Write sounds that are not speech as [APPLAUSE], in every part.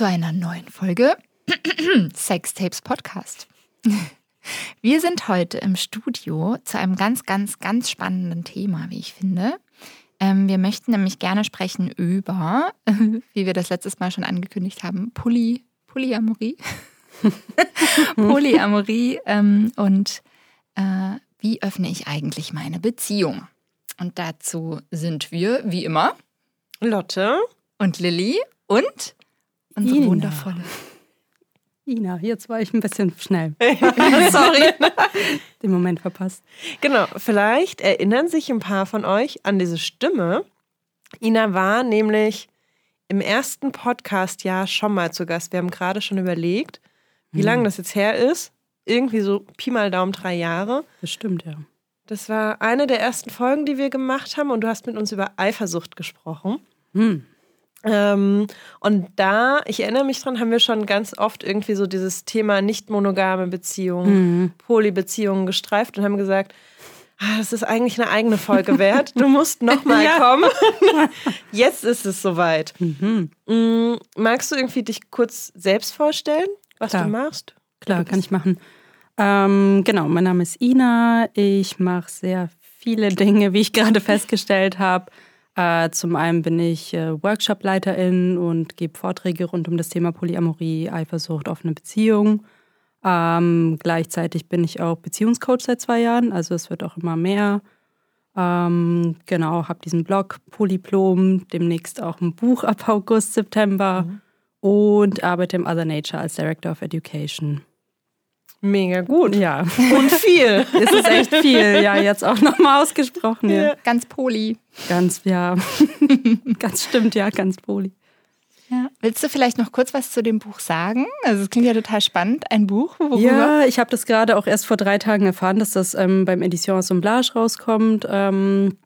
zu einer neuen Folge [CLEARS THROAT] Sextapes Podcast. [LAUGHS] Wir sind heute im Studio zu einem ganz, ganz, ganz spannenden Thema, wie ich finde. Ähm, wir möchten nämlich gerne sprechen über, [LAUGHS] wie wir das letztes Mal schon angekündigt haben, Poly, Polyamorie. [LAUGHS] Polyamorie ähm, und äh, wie öffne ich eigentlich meine Beziehung? Und dazu sind wir, wie immer, Lotte und Lilly und unsere Ina. wundervolle. Ina, jetzt war ich ein bisschen schnell. [LAUGHS] Sorry. [LAUGHS] Den Moment verpasst. genau, vielleicht erinnern sich ein paar von euch an diese Stimme. Ina war nämlich im ersten Podcast-Jahr schon mal zu Gast. Wir haben gerade schon überlegt, wie lange das jetzt her ist. Irgendwie so Pi mal Daumen drei Jahre. Bestimmt, ja. Das war eine der ersten Folgen, die wir gemacht haben und du hast mit uns über Eifersucht gesprochen. Hm. Ähm, und da, ich erinnere mich dran, haben wir schon ganz oft irgendwie so dieses Thema nicht monogame Beziehungen, Polybeziehungen gestreift und haben gesagt, ah, das ist eigentlich eine eigene Folge wert. Du musst nochmal [LAUGHS] Ja. kommen. [LAUGHS] Jetzt ist es soweit. Mhm. Mm, magst du irgendwie dich kurz selbst vorstellen, was Klar. du machst? Klar, kann ich machen. Ähm, genau, mein Name ist Ina. Ich mache sehr viele Dinge, wie ich gerade festgestellt habe. Äh, zum einen bin ich äh, Workshopleiterin und gebe Vorträge rund um das Thema Polyamorie, Eifersucht, offene Beziehung. Ähm, gleichzeitig bin ich auch Beziehungscoach seit zwei Jahren, also es wird auch immer mehr. Ähm, genau, habe diesen Blog Polyplom, demnächst auch ein Buch ab August, September und arbeite im Other Nature als Director of Education. Mega gut. Ja, [LAUGHS] Und viel. es ist echt viel. Ja, jetzt auch nochmal ausgesprochen. Ja. Ja. Ganz Poli. Ganz, ja. [LAUGHS] ganz stimmt, ja, ganz poli. Ja. Willst du vielleicht noch kurz was zu dem Buch sagen? Also es klingt ja total spannend, ein Buch. Worüber? Ja, ich habe das gerade auch erst vor drei Tagen erfahren, dass das ähm, beim Edition Assemblage rauskommt. Ähm,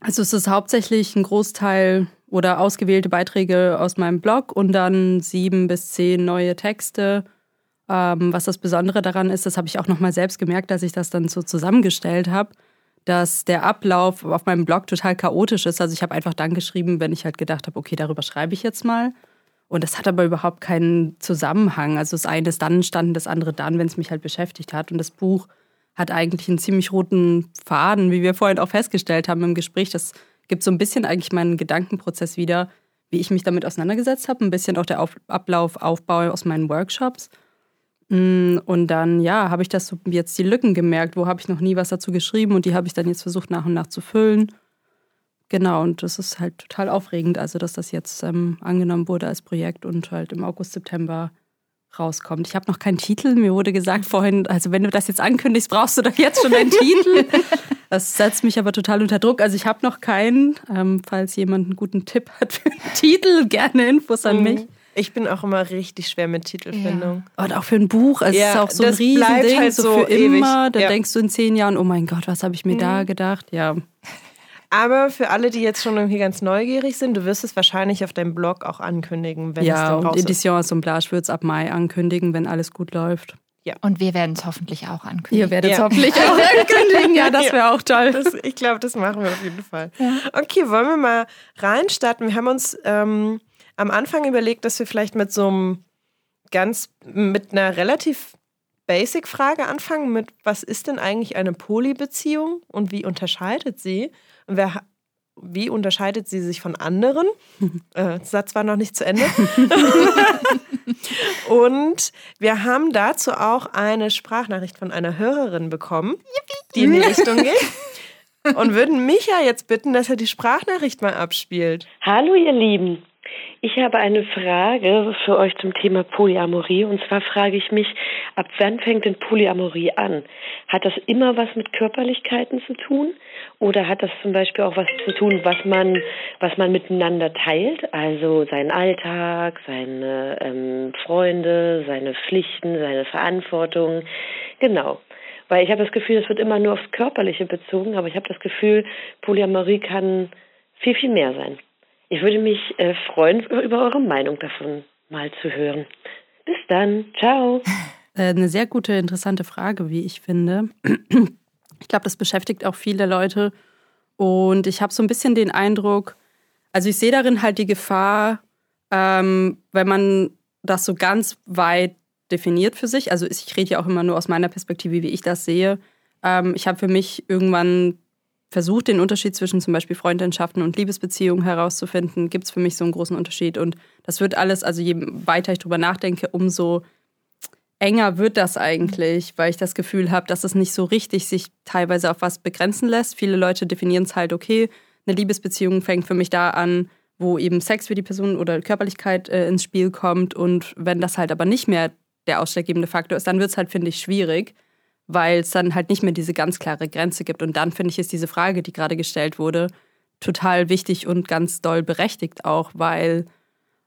also es ist hauptsächlich ein Großteil oder ausgewählte Beiträge aus meinem Blog und dann sieben bis zehn neue Texte. Ähm, was das Besondere daran ist, das habe ich auch nochmal selbst gemerkt, als ich das dann so zusammengestellt habe, dass der Ablauf auf meinem Blog total chaotisch ist. Also ich habe einfach dann geschrieben, wenn ich halt gedacht habe, okay, darüber schreibe ich jetzt mal. Und das hat aber überhaupt keinen Zusammenhang. Also das eine ist dann entstanden, das andere dann, wenn es mich halt beschäftigt hat. Und das Buch hat eigentlich einen ziemlich roten Faden, wie wir vorhin auch festgestellt haben im Gespräch. Das gibt so ein bisschen eigentlich meinen Gedankenprozess wieder, wie ich mich damit auseinandergesetzt habe. Ein bisschen auch der Auf Ablauf, Aufbau aus meinen Workshops. Mm, Und dann, ja, habe ich das so jetzt die Lücken gemerkt. Wo habe ich noch nie was dazu geschrieben? Und die habe ich dann jetzt versucht nach und nach zu füllen. Genau, und das ist halt total aufregend, also dass das jetzt ähm, angenommen wurde als Projekt und halt im August, September rauskommt. Ich habe noch keinen Titel. Mir wurde gesagt vorhin, also wenn du das jetzt ankündigst, brauchst du doch jetzt schon einen Titel. [LAUGHS] Das setzt mich aber total unter Druck. Also ich habe noch keinen. Ähm, falls jemand einen guten Tipp hat für einen Titel, gerne Infos an mich. Ich bin auch immer richtig schwer mit Titelfindung. Und auch für ein Buch, es Ja, ist auch so ein Riesending, halt so so für immer. ewig. Da Ja. Mhm. denkst du in zehn Jahren, oh mein Gott, was habe ich mir da gedacht? Ja, Aber für alle, die jetzt schon irgendwie ganz neugierig sind, du wirst es wahrscheinlich auf deinem Blog auch ankündigen, wenn es ja dann und raus ist. Edition Assemblage wird es ab Mai ankündigen, wenn alles gut läuft. Und wir werden es hoffentlich auch ankündigen. Ihr werdet es Ja. hoffentlich auch [LAUGHS] ankündigen. Ja, das wäre auch toll. Das, ich glaube, das machen wir auf jeden Fall. Okay, wollen wir mal reinstarten? Wir haben uns ähm, am Anfang überlegt, dass wir vielleicht mit so einem ganz, mit einer relativ basic Frage anfangen, mit was ist denn eigentlich eine Polybeziehung und wie unterscheidet sie? Und wer, wie unterscheidet sie sich von anderen? [LAUGHS] äh, Satz war noch nicht zu Ende. [LAUGHS] Und wir haben dazu auch eine Sprachnachricht von einer Hörerin bekommen, die in die [LAUGHS] Richtung geht. Und würden Micha jetzt bitten, dass er die Sprachnachricht mal abspielt. Hallo ihr Lieben, ich habe eine Frage für euch zum Thema Polyamorie. Und zwar frage ich mich, ab wann fängt denn Polyamorie an? Hat das immer was mit Körperlichkeiten zu tun? Oder hat das zum Beispiel auch was zu tun, was man, was man miteinander teilt? Also seinen Alltag, seine ähm, Freunde, seine Pflichten, seine Verantwortung. Genau. Weil ich habe das Gefühl, es wird immer nur aufs Körperliche bezogen, aber ich habe das Gefühl, Polyamorie kann viel, viel mehr sein. Ich würde mich äh, freuen, über eure Meinung davon mal zu hören. Bis dann. Ciao. [LAUGHS] Äh, Eine sehr gute, interessante Frage, wie ich finde. Ich glaube, das beschäftigt auch viele Leute. Und ich habe so ein bisschen den Eindruck, also ich sehe darin halt die Gefahr, ähm, wenn man das so ganz weit definiert für sich, also ich rede ja auch immer nur aus meiner Perspektive, wie ich das sehe. Ähm, ich habe für mich irgendwann versucht, den Unterschied zwischen zum Beispiel Freundschaften und Liebesbeziehungen herauszufinden. Gibt es für mich so einen großen Unterschied? Und das wird alles, also je weiter ich drüber nachdenke, umso enger wird das eigentlich, weil ich das Gefühl habe, dass es nicht so richtig sich teilweise auf was begrenzen lässt. Viele Leute definieren es halt, okay, eine Liebesbeziehung fängt für mich da an, wo eben Sex für die Person oder Körperlichkeit äh, ins Spiel kommt. Und wenn das halt aber nicht mehr der ausschlaggebende Faktor ist, dann wird es halt, finde ich, schwierig, weil es dann halt nicht mehr diese ganz klare Grenze gibt. Und dann finde ich, ist diese Frage, die gerade gestellt wurde, total wichtig und ganz doll berechtigt auch, weil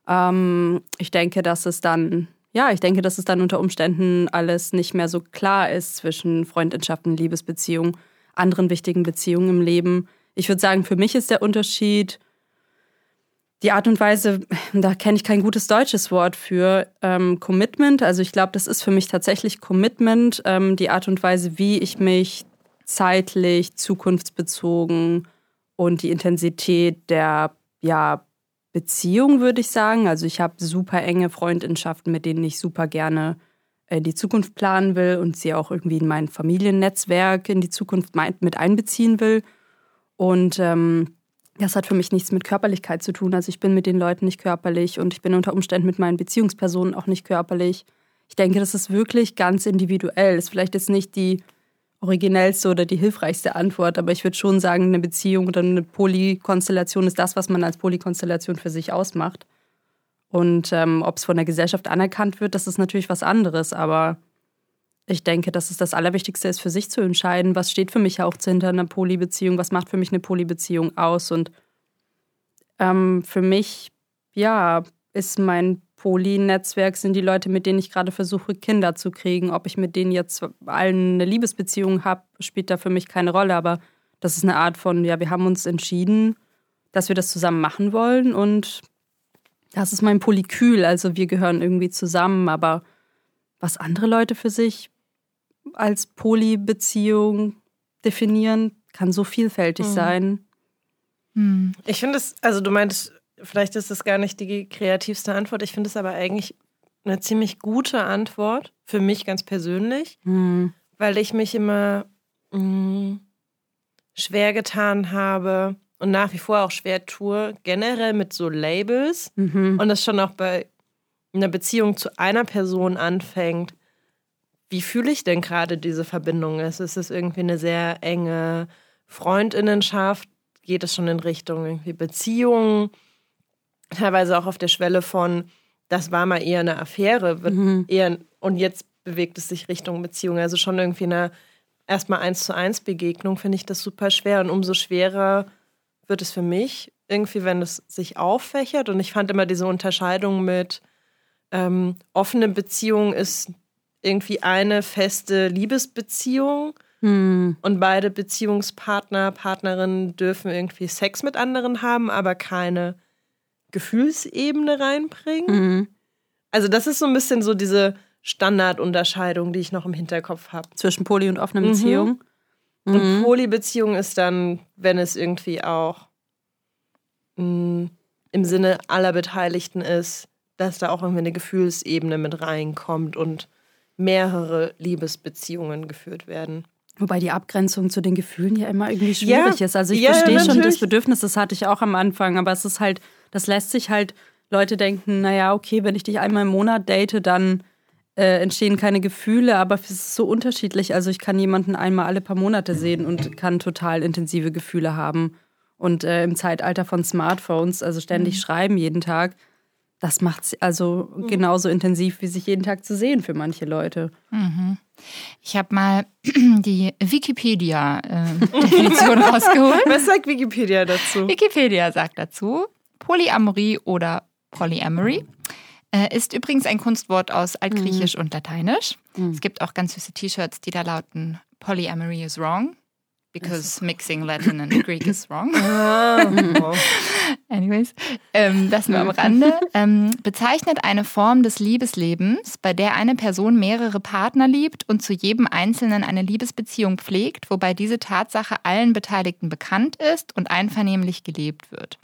ähm, ich denke, dass es dann, ja, ich denke, dass es dann unter Umständen alles nicht mehr so klar ist zwischen Freundschaften, Liebesbeziehungen, anderen wichtigen Beziehungen im Leben. Ich würde sagen, für mich ist der Unterschied, die Art und Weise, [LAUGHS] da kenne ich kein gutes deutsches Wort für, ähm, Commitment. Also ich glaube, das ist für mich tatsächlich Commitment, ähm, die Art und Weise, wie ich mich zeitlich, zukunftsbezogen und die Intensität der ja, Beziehung, würde ich sagen. Also ich habe super enge Freundschaften, mit denen ich super gerne in die Zukunft planen will und sie auch irgendwie in mein Familiennetzwerk in die Zukunft mit einbeziehen will. Und ähm, das hat für mich nichts mit Körperlichkeit zu tun. Also ich bin mit den Leuten nicht körperlich und ich bin unter Umständen mit meinen Beziehungspersonen auch nicht körperlich. Ich denke, das ist wirklich ganz individuell. Das ist vielleicht jetzt nicht die originellste oder die hilfreichste Antwort, aber ich würde schon sagen, eine Beziehung oder eine Polykonstellation ist das, was man als Polykonstellation für sich ausmacht. Und ähm, ob es von der Gesellschaft anerkannt wird, das ist natürlich was anderes, aber ich denke, dass es das Allerwichtigste ist, für sich zu entscheiden, was steht für mich auch hinter einer Polybeziehung, was macht für mich eine Polybeziehung aus. Und ähm, für mich, ja, ist mein Poly-Netzwerk, sind die Leute, mit denen ich gerade versuche, Kinder zu kriegen. Ob ich mit denen jetzt allen eine Liebesbeziehung habe, spielt da für mich keine Rolle. Aber das ist eine Art von, ja, wir haben uns entschieden, dass wir das zusammen machen wollen. Und das ist mein Polykül. Also wir gehören irgendwie zusammen. Aber was andere Leute für sich als Polybeziehung definieren, kann so vielfältig mhm. sein. Hm. Ich finde es, also du meintest, vielleicht ist das gar nicht die kreativste Antwort. Ich finde es aber eigentlich eine ziemlich gute Antwort, für mich ganz persönlich, mhm. weil ich mich immer mh, hm, schwer getan habe und nach wie vor auch schwer tue, generell mit so Labels mhm. und das schon auch bei einer Beziehung zu einer Person anfängt wie fühle ich denn gerade diese Verbindung? Ist es irgendwie eine sehr enge Freundinnenschaft? Geht es schon in Richtung irgendwie Beziehungen? Teilweise auch auf der Schwelle von, das war mal eher eine Affäre, mhm. eher, und jetzt bewegt es sich Richtung Beziehung. Also schon irgendwie eine erstmal eins zu eins Begegnung finde ich das super schwer. Und umso schwerer wird es für mich, irgendwie, wenn es sich auffächert. Und ich fand immer diese Unterscheidung mit ähm, offene Beziehung ist irgendwie eine feste Liebesbeziehung hm. und beide Beziehungspartner, Partnerinnen dürfen irgendwie Sex mit anderen haben, aber keine Gefühlsebene reinbringen. Mhm. Also das ist so ein bisschen so diese Standardunterscheidung, die ich noch im Hinterkopf habe. Zwischen Poly und offenen mhm. Beziehung. Mhm. Und Polybeziehung ist dann, wenn es irgendwie auch mh, mm, im Sinne aller Beteiligten ist, dass da auch irgendwie eine Gefühlsebene mit reinkommt und mehrere Liebesbeziehungen geführt werden. Wobei die Abgrenzung zu den Gefühlen ja immer irgendwie schwierig ja, ist. Also ich ja, verstehe schon das Bedürfnis, das hatte ich auch am Anfang, aber es ist halt, das lässt sich halt, Leute denken, naja, okay, wenn ich dich einmal im Monat date, dann äh, entstehen keine Gefühle, aber es ist so unterschiedlich. Also ich kann jemanden einmal alle paar Monate sehen und kann total intensive Gefühle haben. Und äh, im Zeitalter von Smartphones, also ständig mhm. schreiben jeden Tag, das macht es also mhm. genauso intensiv, wie sich jeden Tag zu sehen für manche Leute. Mhm. Ich habe mal [CLEARS THROAT] die Wikipedia-Definition äh, [LAUGHS] rausgeholt. Was sagt Wikipedia dazu? Wikipedia sagt dazu, Polyamorie oder Polyamory äh, ist übrigens ein Kunstwort aus Altgriechisch mhm. und Lateinisch. Mhm. Es gibt auch ganz süße T-Shirts, die da lauten Polyamory is wrong because mixing Latin and Greek is [LAUGHS] wrong. Ah. [LAUGHS] Anyways, ähm, das nur am Rande. Ähm, bezeichnet eine Form des Liebeslebens, bei der eine Person mehrere Partner liebt und zu jedem Einzelnen eine Liebesbeziehung pflegt, wobei diese Tatsache allen Beteiligten bekannt ist und einvernehmlich gelebt wird.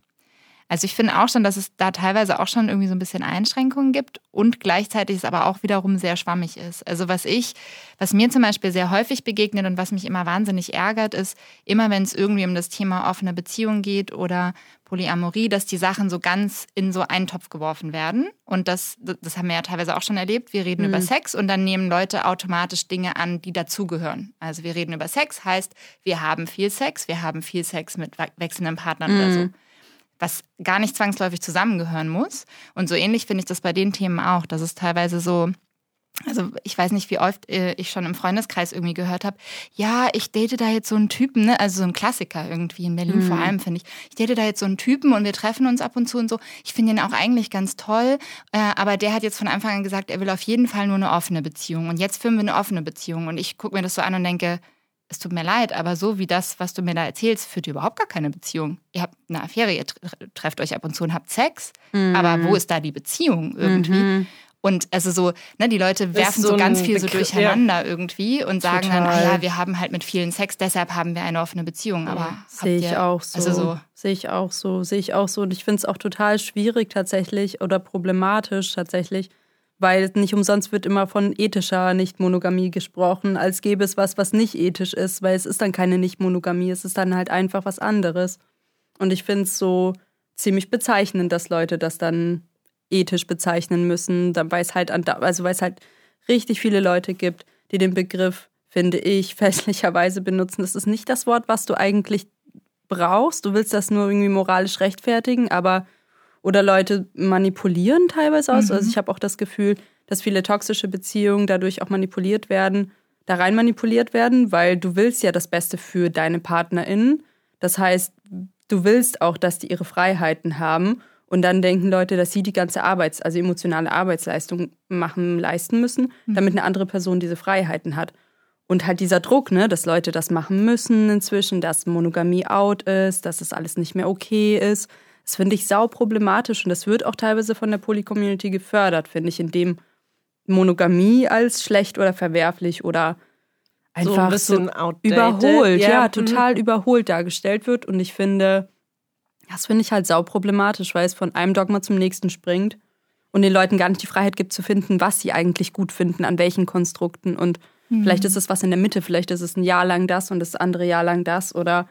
Also ich finde auch schon, dass es da teilweise auch schon irgendwie so ein bisschen Einschränkungen gibt und gleichzeitig es aber auch wiederum sehr schwammig ist. Also was ich, was mir zum Beispiel sehr häufig begegnet und was mich immer wahnsinnig ärgert, ist immer, wenn es irgendwie um das Thema offene Beziehung geht oder Polyamorie, dass die Sachen so ganz in so einen Topf geworfen werden. Und das, das haben wir ja teilweise auch schon erlebt. Wir reden mhm. über Sex und dann nehmen Leute automatisch Dinge an, die dazugehören. Also wir reden über Sex, heißt, wir haben viel Sex, wir haben viel Sex mit wechselnden Partnern mhm. oder so was gar nicht zwangsläufig zusammengehören muss. Und so ähnlich finde ich das bei den Themen auch, dass es teilweise so, also ich weiß nicht, wie oft äh, ich schon im Freundeskreis irgendwie gehört habe, ja, ich date da jetzt so einen Typen, ne? also so ein Klassiker irgendwie in Berlin mhm. vor allem, finde ich. Ich date da jetzt so einen Typen und wir treffen uns ab und zu und so. Ich finde ihn auch eigentlich ganz toll, äh, aber der hat jetzt von Anfang an gesagt, er will auf jeden Fall nur eine offene Beziehung. Und jetzt führen wir eine offene Beziehung. Und ich gucke mir das so an und denke, es tut mir leid, aber so wie das, was du mir da erzählst, führt ihr überhaupt gar keine Beziehung. Ihr habt eine Affäre, ihr trefft euch ab und zu und habt Sex, mhm. aber wo ist da die Beziehung irgendwie? Mhm. Und also so, ne, die Leute werfen so, so ganz viel so durcheinander ja. irgendwie und sagen Total. dann, ah ja, wir haben halt mit vielen Sex, deshalb haben wir eine offene Beziehung. Aber ja, sehe ich auch so. Also so. Sehe ich auch so, sehe ich auch so. Und ich finde es auch total schwierig tatsächlich oder problematisch tatsächlich, weil nicht umsonst wird immer von ethischer Nicht-Monogamie gesprochen, als gäbe es was, was nicht ethisch ist, weil es ist dann keine Nicht-Monogamie, es ist dann halt einfach was anderes. Und ich finde es so ziemlich bezeichnend, dass Leute das dann ethisch bezeichnen müssen, weil es halt, also weil es halt richtig viele Leute gibt, die den Begriff, finde ich, [LAUGHS] fälschlicherweise benutzen. Das ist nicht das Wort, was du eigentlich brauchst. Du willst das nur irgendwie moralisch rechtfertigen, aber oder Leute manipulieren teilweise aus. Mhm. Also ich habe auch das Gefühl, dass viele toxische Beziehungen dadurch auch manipuliert werden, da rein manipuliert werden, weil du willst ja das Beste für deine PartnerInnen. Das heißt, du willst auch, dass die ihre Freiheiten haben. Und dann denken Leute, dass sie die ganze Arbeits-, also emotionale Arbeitsleistung machen, leisten müssen, mhm. damit eine andere Person diese Freiheiten hat. Und halt dieser Druck, ne, dass Leute das machen müssen inzwischen, dass Monogamie out ist, dass es alles nicht mehr okay ist. Das finde ich sau problematisch und das wird auch teilweise von der Poly-Community gefördert, finde ich, indem Monogamie als schlecht oder verwerflich oder einfach so, ein so überholt, ja, ja mhm. total mhm. überholt dargestellt wird. Und ich finde, das finde ich halt sau problematisch, weil es von einem Dogma zum nächsten springt und den Leuten gar nicht die Freiheit gibt zu finden, was sie eigentlich gut finden, an welchen Konstrukten. Und mhm. vielleicht ist es was in der Mitte, vielleicht ist es ein Jahr lang das und das andere Jahr lang das oder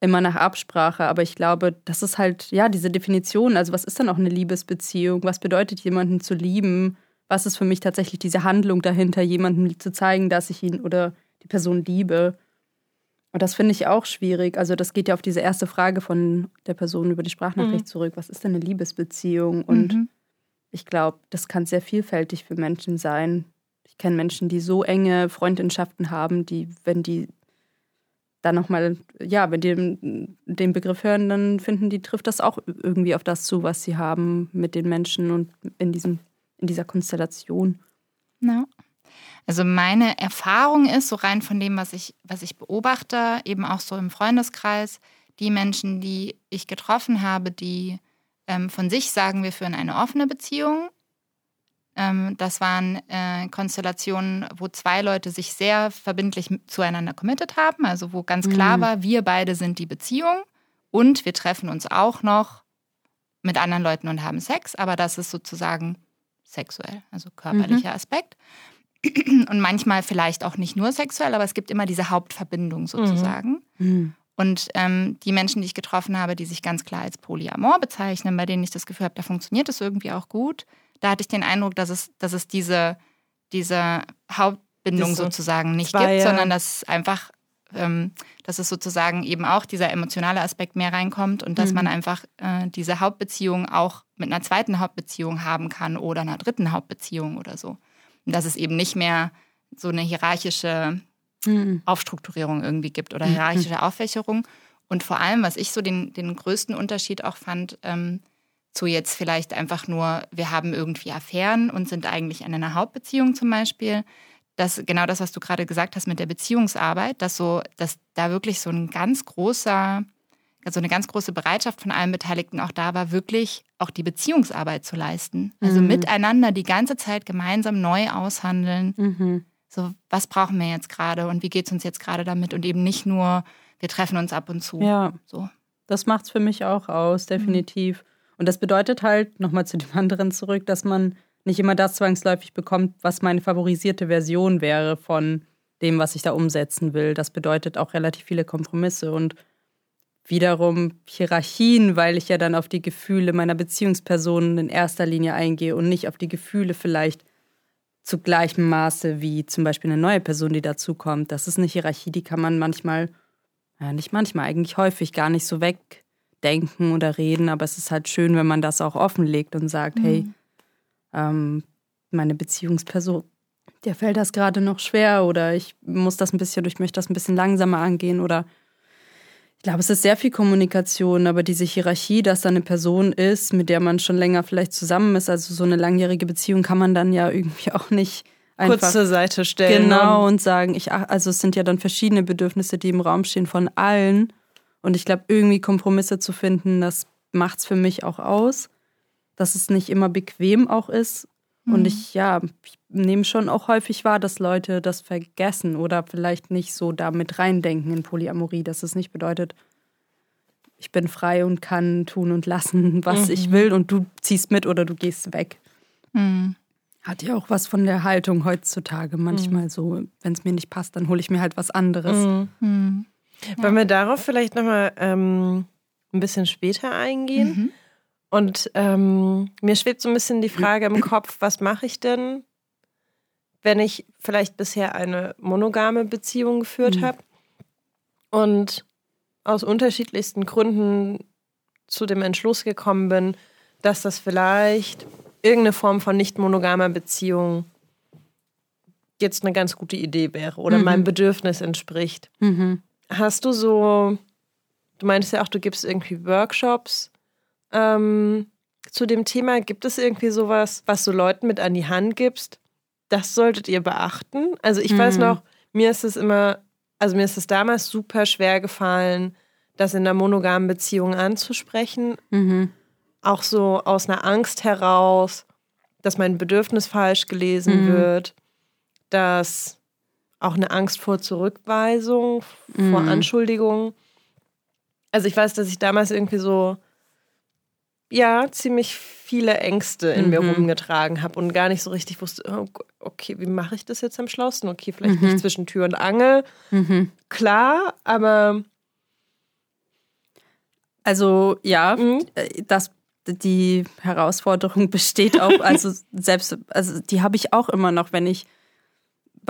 immer nach Absprache. Aber ich glaube, das ist halt, ja, diese Definition. Also, was ist dann auch eine Liebesbeziehung? Was bedeutet, jemanden zu lieben? Was ist für mich tatsächlich diese Handlung dahinter, jemandem zu zeigen, dass ich ihn oder die Person liebe? Und das finde ich auch schwierig. Also, das geht ja auf diese erste Frage von der Person über die Sprachnachricht mhm. zurück. Was ist denn eine Liebesbeziehung? Und mhm. ich glaube, das kann sehr vielfältig für Menschen sein. Ich kenne Menschen, die so enge Freundschaften haben, die, wenn die dann nochmal, ja, wenn die den Begriff hören, dann finden die, trifft das auch irgendwie auf das zu, was sie haben mit den Menschen und in, diesem, in dieser Konstellation. No. Also meine Erfahrung ist, so rein von dem, was ich, was ich beobachte, eben auch so im Freundeskreis, die Menschen, die ich getroffen habe, die ähm, von sich sagen, wir führen eine offene Beziehung das waren äh, Konstellationen, wo zwei Leute sich sehr verbindlich zueinander committed haben, also wo ganz klar mhm. war, wir beide sind die Beziehung und wir treffen uns auch noch mit anderen Leuten und haben Sex, aber das ist sozusagen sexuell, also körperlicher mhm. Aspekt. Und manchmal vielleicht auch nicht nur sexuell, aber es gibt immer diese Hauptverbindung sozusagen. Mhm. mhm. Und ähm, die Menschen, die ich getroffen habe, die sich ganz klar als Polyamor bezeichnen, bei denen ich das Gefühl habe, da funktioniert es irgendwie auch gut, da hatte ich den Eindruck, dass es, dass es diese, diese Hauptbindung so sozusagen nicht zwei, gibt, sondern dass einfach, ähm, dass es sozusagen eben auch dieser emotionale Aspekt mehr reinkommt und dass mhm. man einfach äh, diese Hauptbeziehung auch mit einer zweiten Hauptbeziehung haben kann oder einer dritten Hauptbeziehung oder so. Und dass es eben nicht mehr so eine hierarchische mhm. Aufstrukturierung irgendwie gibt oder mhm. hierarchische Auffächerung. Und vor allem, was ich so den, den größten Unterschied auch fand, ähm, zu jetzt vielleicht einfach nur, wir haben irgendwie Affären und sind eigentlich in einer Hauptbeziehung zum Beispiel. Das, genau das, was du gerade gesagt hast mit der Beziehungsarbeit, dass so, dass da wirklich so ein ganz großer, also eine ganz große Bereitschaft von allen Beteiligten auch da war, wirklich auch die Beziehungsarbeit zu leisten. Also mhm. miteinander die ganze Zeit gemeinsam neu aushandeln. Mhm. So, was brauchen wir jetzt gerade und wie geht es uns jetzt gerade damit und eben nicht nur, wir treffen uns ab und zu. Ja. So. das macht es für mich auch aus, definitiv. Mhm. Und das bedeutet halt, nochmal zu dem anderen zurück, dass man nicht immer das zwangsläufig bekommt, was meine favorisierte Version wäre von dem, was ich da umsetzen will. Das bedeutet auch relativ viele Kompromisse und wiederum Hierarchien, weil ich ja dann auf die Gefühle meiner Beziehungspersonen in erster Linie eingehe und nicht auf die Gefühle vielleicht zu gleichem Maße wie zum Beispiel eine neue Person, die dazukommt. Das ist eine Hierarchie, die kann man manchmal, ja nicht manchmal, eigentlich häufig gar nicht so wegdenken oder reden, aber es ist halt schön, wenn man das auch offenlegt und sagt, mhm. hey, ähm, meine Beziehungsperson, der fällt das gerade noch schwer oder ich muss das ein bisschen, ich möchte das ein bisschen langsamer angehen oder ich glaube, es ist sehr viel Kommunikation, aber diese Hierarchie, dass da eine Person ist, mit der man schon länger vielleicht zusammen ist, also so eine langjährige Beziehung kann man dann ja irgendwie auch nicht einfach kurz zur Seite stellen. Genau und sagen, ich also es sind ja dann verschiedene Bedürfnisse, die im Raum stehen von allen und ich glaube irgendwie Kompromisse zu finden, das macht es für mich auch aus, dass es nicht immer bequem auch ist und mhm. ich, ja, ich nehme schon auch häufig wahr, dass Leute das vergessen oder vielleicht nicht so damit reindenken in Polyamorie, dass es nicht bedeutet, ich bin frei und kann tun und lassen, [LAUGHS] was mhm. ich will und du ziehst mit oder du gehst weg. Mhm. Hat ja auch was von der Haltung heutzutage manchmal mhm. so, wenn es mir nicht passt, dann hole ich mir halt was anderes. Mhm. Mhm. Wollen wir darauf vielleicht nochmal ähm, ein bisschen später eingehen? Und ähm, mir schwebt so ein bisschen die Frage im [CLEARS THROAT] Kopf, was mache ich denn, wenn ich vielleicht bisher eine monogame Beziehung geführt mhm. habe und aus unterschiedlichsten Gründen zu dem Entschluss gekommen bin, dass das vielleicht irgendeine Form von nicht monogamer Beziehung jetzt eine ganz gute Idee wäre oder mhm. meinem Bedürfnis entspricht. Mhm. Hast du so, du meintest ja auch, du gibst irgendwie Workshops ähm, zu dem Thema. Gibt es irgendwie sowas, was du Leuten mit an die Hand gibst? Das solltet ihr beachten. Also ich mhm. weiß noch, mir ist es immer, also mir ist es damals super schwer gefallen, das in einer monogamen Beziehung anzusprechen. Mhm. Auch so aus einer Angst heraus, dass mein Bedürfnis falsch gelesen mhm. wird, dass auch eine Angst vor Zurückweisung, vor mhm. Anschuldigung. Also ich weiß, dass ich damals irgendwie so ja, ziemlich viele Ängste in mhm. mir rumgetragen habe und gar nicht so richtig wusste, oh, okay, wie mache ich das jetzt am schlausten? Okay, vielleicht mhm. nicht zwischen Tür und Angel. Mhm. Klar, aber. Also ja, mhm. äh, das, die Herausforderung [LAUGHS] besteht auch, also selbst, also die habe ich auch immer noch, wenn ich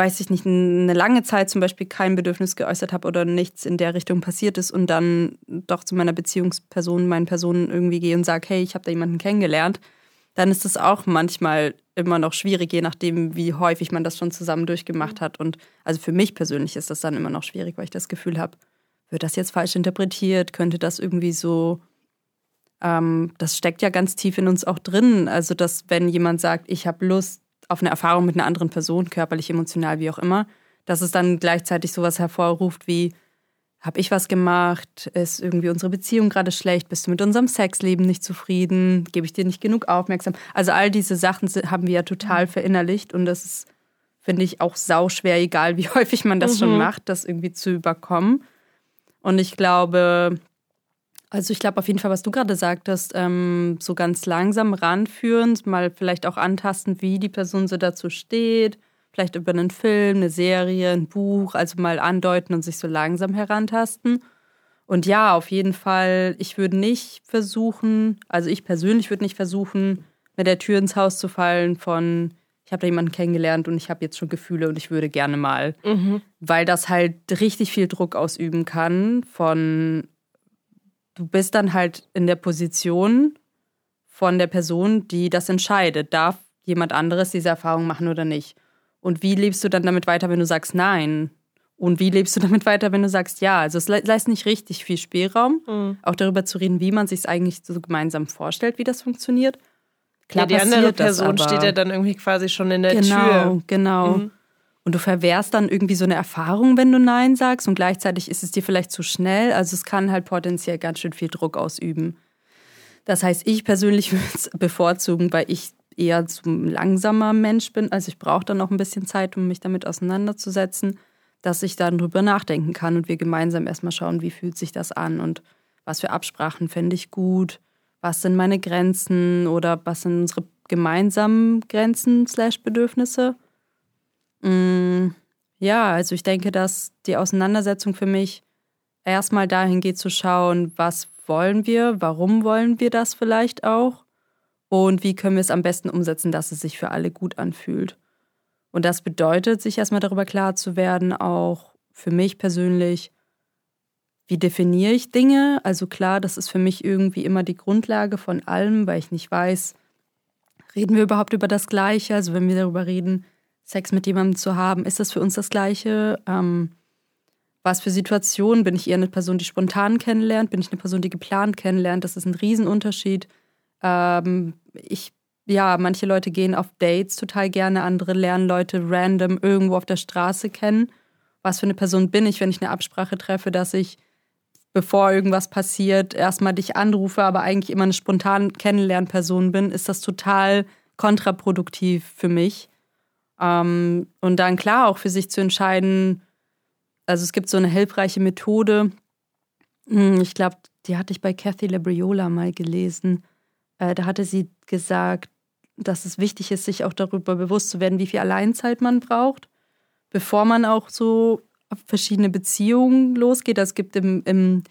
weiß ich nicht, eine lange Zeit zum Beispiel kein Bedürfnis geäußert habe oder nichts in der Richtung passiert ist und dann doch zu meiner Beziehungsperson, meinen Personen irgendwie gehe und sage, hey, ich habe da jemanden kennengelernt, dann ist das auch manchmal immer noch schwierig, je nachdem, wie häufig man das schon zusammen durchgemacht hat. Und also für mich persönlich ist das dann immer noch schwierig, weil ich das Gefühl habe, wird das jetzt falsch interpretiert? Könnte das irgendwie so, ähm, das steckt ja ganz tief in uns auch drin. Also, dass wenn jemand sagt, ich habe Lust, auf eine Erfahrung mit einer anderen Person, körperlich, emotional, wie auch immer, dass es dann gleichzeitig sowas hervorruft wie, habe ich was gemacht? Ist irgendwie unsere Beziehung gerade schlecht? Bist du mit unserem Sexleben nicht zufrieden? Gebe ich dir nicht genug Aufmerksamkeit? Also all diese Sachen haben wir ja total verinnerlicht und das ist, finde ich, auch sauschwer, egal wie [LAUGHS] häufig man das mhm. schon macht, das irgendwie zu überkommen. Und ich glaube, also ich glaube auf jeden Fall, was du gerade sagtest, ähm, so ganz langsam ranführend, mal vielleicht auch antasten, wie die Person so dazu steht, vielleicht über einen Film, eine Serie, ein Buch, also mal andeuten und sich so langsam herantasten. Und ja, auf jeden Fall, ich würde nicht versuchen, also ich persönlich würde nicht versuchen, mit der Tür ins Haus zu fallen von, ich habe da jemanden kennengelernt und ich habe jetzt schon Gefühle und ich würde gerne mal. Mhm. Weil das halt richtig viel Druck ausüben kann von du bist dann halt in der Position von der Person, die das entscheidet. Darf jemand anderes diese Erfahrung machen oder nicht? Und wie lebst du dann damit weiter, wenn du sagst Nein? Und wie lebst du [LAUGHS] damit weiter, wenn du sagst Ja? Also es lässt nicht richtig viel Spielraum, mhm. auch darüber zu reden, wie man sich es eigentlich so gemeinsam vorstellt, wie das funktioniert. Klar, ja, die andere Person steht ja dann irgendwie quasi schon in der genau, Tür. Genau, genau. Mhm. Und du verwehrst dann irgendwie so eine Erfahrung, wenn du Nein sagst und gleichzeitig ist es dir vielleicht zu schnell. Also es kann halt potenziell ganz schön viel Druck ausüben. Das heißt, ich persönlich [LAUGHS] würde es bevorzugen, weil ich eher ein langsamer Mensch bin. Also ich brauche dann noch ein bisschen Zeit, um mich damit auseinanderzusetzen, dass ich dann drüber nachdenken kann und wir gemeinsam erstmal schauen, wie fühlt sich das an. Und was für Absprachen fände ich gut, was sind meine Grenzen oder was sind unsere gemeinsamen Grenzen slash Bedürfnisse. Mm, ja, also ich denke, dass die Auseinandersetzung für mich erstmal dahin geht zu schauen, was wollen wir, warum wollen wir das vielleicht auch und wie können wir es am besten umsetzen, dass es sich für alle gut anfühlt. Und das bedeutet, sich erstmal darüber klar zu werden, auch für mich persönlich, wie definiere ich Dinge? Also klar, das ist für mich irgendwie immer die Grundlage von allem, weil ich nicht weiß, reden wir überhaupt über das Gleiche? Also wenn wir darüber reden, Sex mit jemandem zu haben, ist das für uns das Gleiche? Ähm, was für Situationen? Bin ich eher eine Person, die spontan kennenlernt? Bin ich eine Person, die geplant kennenlernt? Das ist ein Riesenunterschied. Ähm, ich, ja, manche Leute gehen auf Dates total gerne, andere lernen Leute random irgendwo auf der Straße kennen. Was für eine Person bin ich, wenn ich eine Absprache treffe, dass ich, bevor irgendwas passiert, erstmal dich anrufe, aber eigentlich immer eine spontan Kennenlernperson bin, ist das total kontraproduktiv für mich. Ähm, und dann klar auch für sich zu entscheiden, also es gibt so eine hilfreiche Methode, hm, ich glaube, die hatte ich bei Kathy Labriola mal gelesen. Äh, da hatte sie gesagt, dass es wichtig ist, sich auch darüber bewusst zu werden, wie viel Alleinzeit man braucht, bevor man auch so auf verschiedene Beziehungen losgeht. Es gibt im, im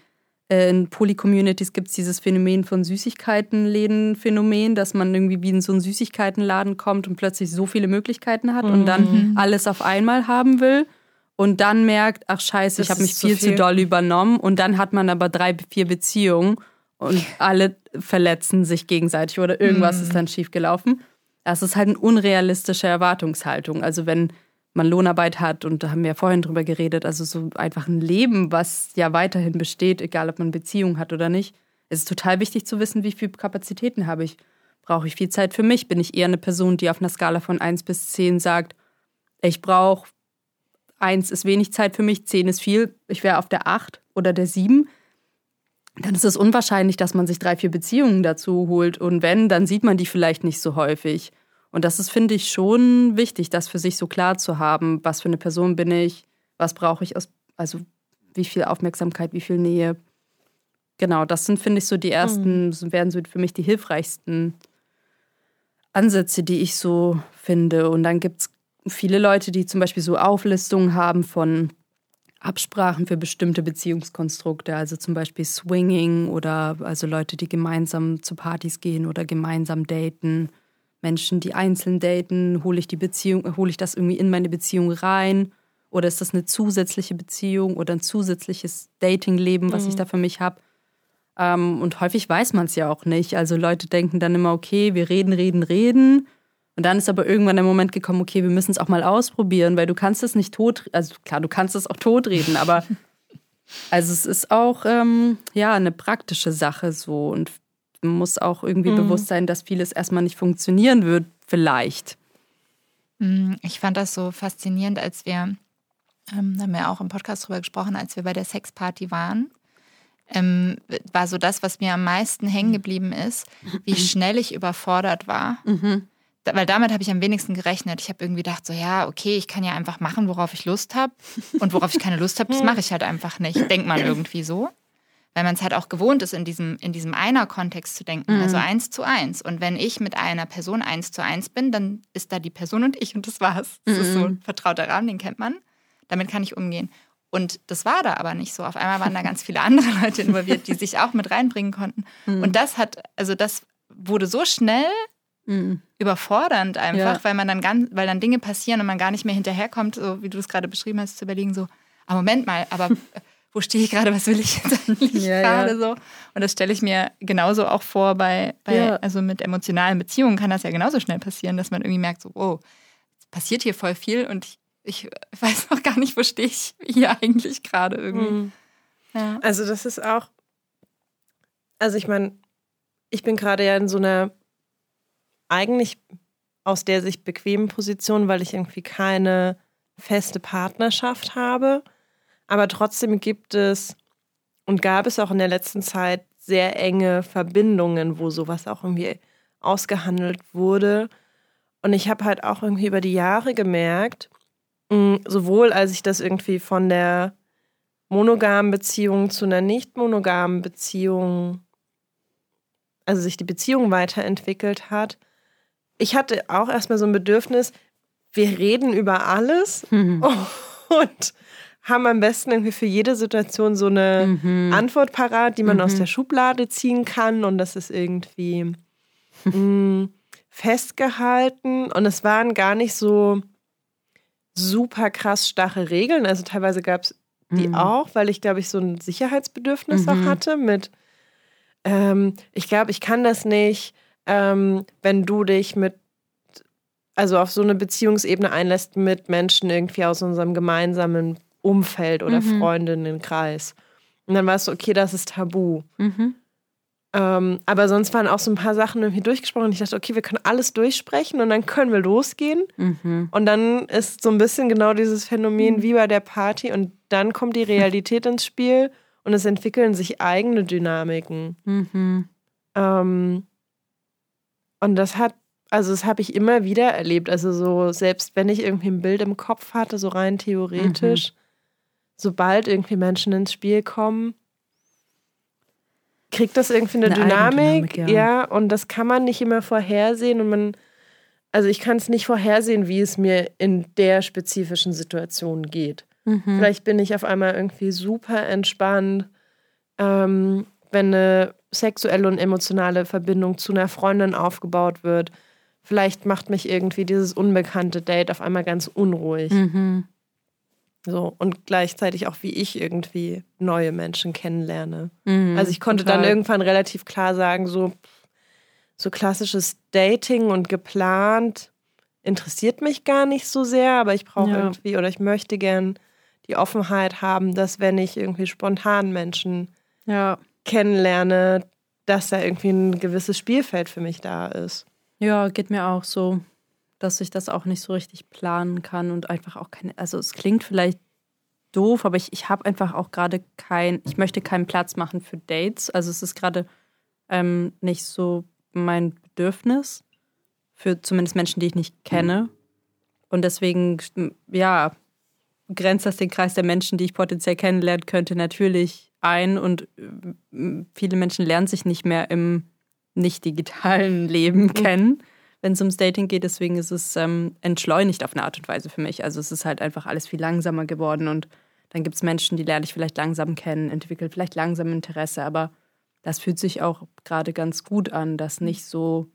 in Poly-Communities gibt es dieses Phänomen von Süßigkeitenläden-Phänomen, dass man irgendwie wie in so einen Süßigkeitenladen kommt und plötzlich so viele Möglichkeiten hat mhm. und dann mhm. alles auf einmal haben will und dann merkt, ach scheiße, das ich habe mich viel, viel, zu doll übernommen und dann hat man aber drei, vier Beziehungen und alle verletzen sich gegenseitig oder irgendwas mhm. ist dann schiefgelaufen. Das ist halt eine unrealistische Erwartungshaltung. Also wenn man Lohnarbeit hat und da haben wir ja vorhin drüber geredet, also so einfach ein Leben, was ja weiterhin besteht, egal ob man Beziehung hat oder nicht, ist es total wichtig zu wissen, wie viele Kapazitäten habe ich. Brauche ich viel Zeit für mich? Bin ich eher eine Person, die auf einer Skala von 1 bis 10 sagt, ich brauche 1 ist wenig Zeit für mich, 10 ist viel, ich wäre auf der 8 oder der 7 dann ist es unwahrscheinlich, dass man sich drei, vier Beziehungen dazu holt. Und wenn, dann sieht man die vielleicht nicht so häufig. Und das ist, finde ich, schon wichtig, das für sich so klar zu haben. Was für eine Person bin ich? Was brauche ich aus, also wie viel Aufmerksamkeit, wie viel Nähe? Genau, das sind, finde ich, so die ersten, mhm. werden so für mich die hilfreichsten Ansätze, die ich so finde. Und dann gibt es viele Leute, die zum Beispiel so Auflistungen haben von Absprachen für bestimmte Beziehungskonstrukte, also zum Beispiel Swinging oder also Leute, die gemeinsam zu Partys gehen oder gemeinsam daten. Menschen, die einzeln daten, hole ich die Beziehung, hole ich das irgendwie in meine Beziehung rein? Oder ist das eine zusätzliche Beziehung oder ein zusätzliches Datingleben, was mhm. ich da für mich habe? Ähm, und häufig weiß man es ja auch nicht. Also Leute denken dann immer, okay, wir reden, reden, reden. Und dann ist aber irgendwann der Moment gekommen, okay, wir müssen es auch mal ausprobieren, weil du kannst es nicht tot, also klar, du kannst es auch totreden, aber [LAUGHS] also es ist auch ähm, ja eine praktische Sache so und man muss auch irgendwie mhm. bewusst sein, dass vieles erstmal nicht funktionieren wird, vielleicht. Mhm, ich fand das so faszinierend, als wir, ähm, haben wir auch im Podcast drüber gesprochen, als wir bei der Sexparty waren. Ähm, war so das, was mir am meisten hängen geblieben ist, wie [CLEARS THROAT] schnell ich überfordert war. Mhm weil damit habe ich am wenigsten gerechnet. Ich habe irgendwie gedacht, so ja, okay, ich kann ja einfach machen, worauf ich Lust habe. Und worauf ich keine Lust habe, das [LAUGHS] mache ich halt einfach nicht. Denkt man irgendwie so. Weil man es halt auch gewohnt ist, in diesem, in diesem Einer-Kontext zu denken, mhm. also eins zu eins. Und wenn ich mit einer Person eins zu eins bin, dann ist da die Person und ich und das war's. Das mhm. ist so ein vertrauter Rahmen, den kennt man. Damit kann ich umgehen. Und das war da aber nicht so. Auf einmal waren da ganz viele andere [LAUGHS] Leute involviert, die sich auch mit reinbringen konnten. Mhm. Und das hat, also das wurde so schnell mhm. überfordernd einfach, ja. weil man dann ganz, weil dann Dinge passieren und man gar nicht mehr hinterherkommt, so wie du es gerade beschrieben hast, zu überlegen, so, ah, Moment mal, aber [LAUGHS] wo stehe ich gerade, was will ich jetzt eigentlich ja, gerade ja. so? Und das stelle ich mir genauso auch vor bei, bei also mit emotionalen Beziehungen kann das ja genauso schnell passieren, dass man irgendwie merkt, so, oh, es passiert hier voll viel und ich, ich [LAUGHS] weiß noch gar nicht, wo stehe ich hier eigentlich gerade irgendwie. Mhm. Also das ist auch, also ich meine, ich bin gerade ja in so einer eigentlich aus der sich bequemen Position, weil ich irgendwie keine feste Partnerschaft habe. Aber trotzdem gibt es und gab es auch in der letzten Zeit sehr enge Verbindungen, wo sowas auch irgendwie ausgehandelt wurde. Und ich habe halt auch irgendwie über die Jahre gemerkt, mm, sowohl als ich das irgendwie von der monogamen Beziehung zu einer nicht monogamen Beziehung, also sich die Beziehung weiterentwickelt hat. Ich hatte auch erstmal so ein Bedürfnis, wir reden über alles mhm. [LAUGHS] und haben am besten irgendwie für jede Situation so eine mhm. Antwort parat, die man mhm. aus der Schublade ziehen kann und das ist irgendwie mh, [LAUGHS] mm, festgehalten und es waren gar nicht so super krass starre Regeln. Also teilweise gab es die mhm. auch, weil ich, glaube ich, so ein Sicherheitsbedürfnis auch mhm. hatte mit, ähm, ich glaube, ich kann das nicht, ähm, wenn du dich mit, also auf so eine Beziehungsebene einlässt mit Menschen irgendwie aus unserem gemeinsamen Umfeld oder mhm. Freundinnenkreis. Und dann war es so, okay, das ist tabu. Mhm. Ähm, aber sonst waren auch so ein paar Sachen irgendwie durchgesprochen ich dachte, okay, wir können alles durchsprechen und dann können wir losgehen. Mhm. Und dann ist so ein bisschen genau dieses Phänomen mhm. wie bei der Party und dann kommt die Realität ins Spiel und es entwickeln sich eigene Dynamiken. Mhm. Ähm, und das hat, also das habe ich immer wieder erlebt. Also so, selbst wenn ich irgendwie ein Bild im Kopf hatte, so rein theoretisch, mhm. Sobald irgendwie Menschen ins Spiel kommen, kriegt das irgendwie eine, eine Dynamik, ja. ja. und das kann man nicht immer vorhersehen und man, also ich kann es nicht vorhersehen, wie es mir in der spezifischen Situation geht. Mhm. Vielleicht bin ich auf einmal irgendwie super entspannt, ähm, wenn eine sexuelle und emotionale Verbindung zu einer Freundin aufgebaut wird. Vielleicht macht mich irgendwie dieses unbekannte Date auf einmal ganz unruhig. Mhm. So, und gleichzeitig auch, wie ich irgendwie neue Menschen kennenlerne. Mhm, also ich konnte total. dann irgendwann relativ klar sagen, so, so klassisches Dating und geplant interessiert mich gar nicht so sehr, aber ich brauche ja. irgendwie oder ich möchte gern die Offenheit haben, dass wenn ich irgendwie spontan Menschen ja. kennenlerne, dass da irgendwie ein gewisses Spielfeld für mich da ist. Ja, geht mir auch so dass ich das auch nicht so richtig planen kann und einfach auch keine, also es klingt vielleicht doof, aber ich, ich habe einfach auch gerade kein, ich möchte keinen Platz machen für Dates. Also es ist gerade ähm, nicht so mein Bedürfnis für zumindest Menschen, die ich nicht kenne. Und deswegen, ja, grenzt das den Kreis der Menschen, die ich potenziell kennenlernen könnte, natürlich ein. Und äh, viele Menschen lernen sich nicht mehr im nicht digitalen [LAUGHS] Leben kennen wenn es ums Dating geht. Deswegen ist es ähm, entschleunigt auf eine Art und Weise für mich. Also es ist halt einfach alles viel langsamer geworden und dann gibt es Menschen, die lerne ich vielleicht langsam kennen, entwickeln vielleicht langsam Interesse, aber das fühlt sich auch gerade ganz gut an, dass nicht so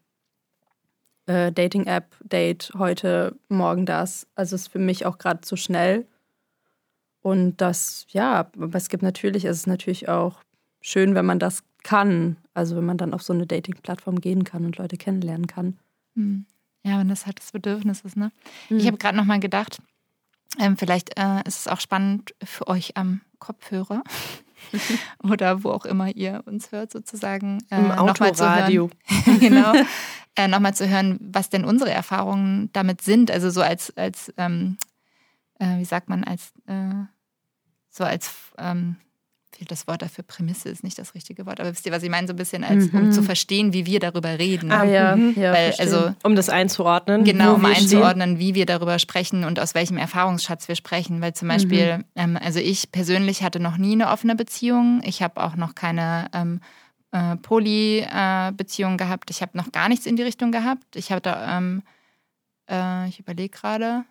äh, Dating-App, Date, heute, morgen das. Also es ist für mich auch gerade zu schnell. Und das, ja, es gibt natürlich, es ist natürlich auch schön, wenn man das kann. Also wenn man dann auf so eine Dating-Plattform gehen kann und Leute kennenlernen kann. Hm. Ja, wenn das halt das Bedürfnis ist, ne? Mhm. Ich habe gerade noch mal gedacht, ähm, vielleicht äh, ist es auch spannend für euch am Kopfhörer [LAUGHS] oder wo auch immer ihr uns hört, sozusagen. Äh, Im Autoradio. [LAUGHS] genau. Äh, nochmal zu hören, was denn unsere Erfahrungen damit sind. Also so als, als ähm, äh, wie sagt man, als äh, so als ähm, das Wort dafür, Prämisse ist nicht das richtige Wort, aber wisst ihr, was ich meine, so ein bisschen, als mhm. um zu verstehen, wie wir darüber reden. Ah ja, mhm. ja Weil, also, um das einzuordnen. Genau, um einzuordnen, stehen. wie wir darüber sprechen und aus welchem Erfahrungsschatz wir sprechen. Weil zum Beispiel, mhm. ähm, also ich persönlich hatte noch nie eine offene Beziehung. Ich habe auch noch keine ähm, äh, Poly-Beziehung äh, gehabt. Ich habe noch gar nichts in die Richtung gehabt. Ich hatte, ähm, äh, ich überlege gerade,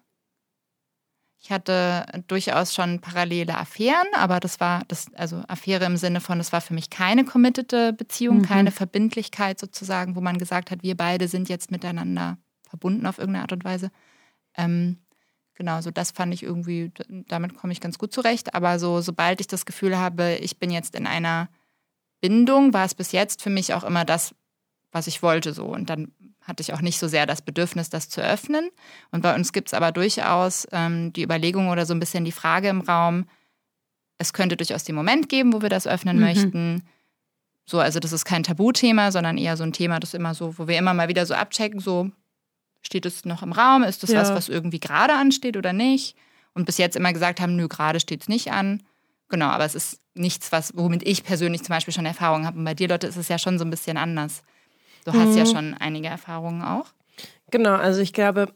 ich hatte durchaus schon parallele Affären, aber das war das, also Affäre im Sinne von, es war für mich keine committete Beziehung, mhm. keine Verbindlichkeit sozusagen, wo man gesagt hat, wir beide sind jetzt miteinander verbunden auf irgendeine Art und Weise. Ähm, genau, so das fand ich irgendwie, damit komme ich ganz gut zurecht. Aber so, sobald ich das Gefühl habe, ich bin jetzt in einer Bindung, war es bis jetzt für mich auch immer das, was ich wollte so. Und dann hatte ich auch nicht so sehr das Bedürfnis, das zu öffnen. Und bei uns gibt es aber durchaus ähm, die Überlegung oder so ein bisschen die Frage im Raum, es könnte durchaus den Moment geben, wo wir das öffnen mhm. möchten. So, also das ist kein Tabuthema, sondern eher so ein Thema, das immer so, wo wir immer mal wieder so abchecken, so steht es noch im Raum, ist das ja. was, was irgendwie gerade ansteht oder nicht? Und bis jetzt immer gesagt haben, nö, gerade steht es nicht an. Genau, aber es ist nichts, was, womit ich persönlich zum Beispiel schon Erfahrung habe. Und bei dir, Leute, ist es ja schon so ein bisschen anders. Du hast mhm. ja schon einige Erfahrungen auch. Genau, also ich glaube,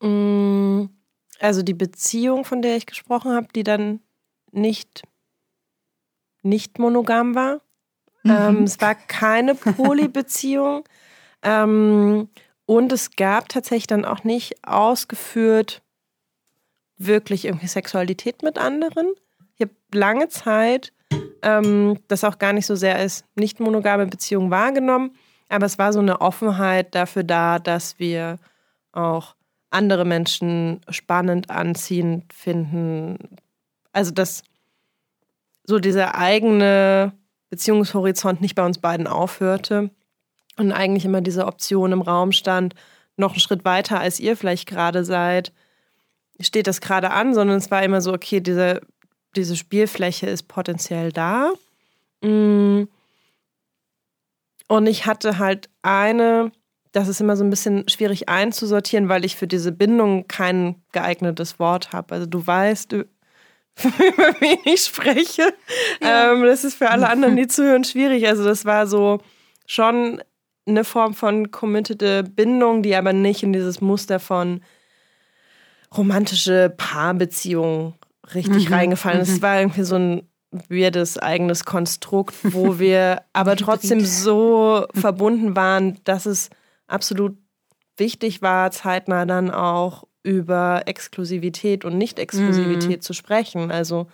mh, mm, also die Beziehung, von der ich gesprochen habe, die dann nicht nicht monogam war. Mhm. Ähm, es war keine Polybeziehung. [LAUGHS] ähm, und es gab tatsächlich dann auch nicht ausgeführt wirklich irgendwie Sexualität mit anderen. Ich habe lange Zeit ähm, das auch gar nicht so sehr als nicht monogame Beziehung wahrgenommen, aber es war so eine Offenheit dafür da, dass wir auch andere Menschen spannend, anziehend finden. Also dass so dieser eigene Beziehungshorizont nicht bei uns beiden aufhörte und eigentlich immer diese Option im Raum stand, noch einen Schritt weiter als ihr vielleicht gerade seid, steht das gerade an, sondern es war immer so, okay, diese, diese Spielfläche ist potenziell da. Mm. Und ich hatte halt eine, das ist immer so ein bisschen schwierig einzusortieren, weil ich für diese Bindung kein geeignetes Wort habe. Also du weißt, [LAUGHS] über wen ich spreche. Ja. Ähm, das ist für alle [LAUGHS] anderen, die zuhören, schwierig. Also das war so schon eine Form von committed Bindung, die aber nicht in dieses Muster von romantische Paarbeziehung richtig mhm. reingefallen ist. Mhm. Es war irgendwie so ein weirdes eigenes Konstrukt, wo [LAUGHS] wir aber trotzdem so verbunden waren, dass es absolut wichtig war, zeitnah dann auch über Exklusivität und Nicht-Exklusivität mhm. zu sprechen. Also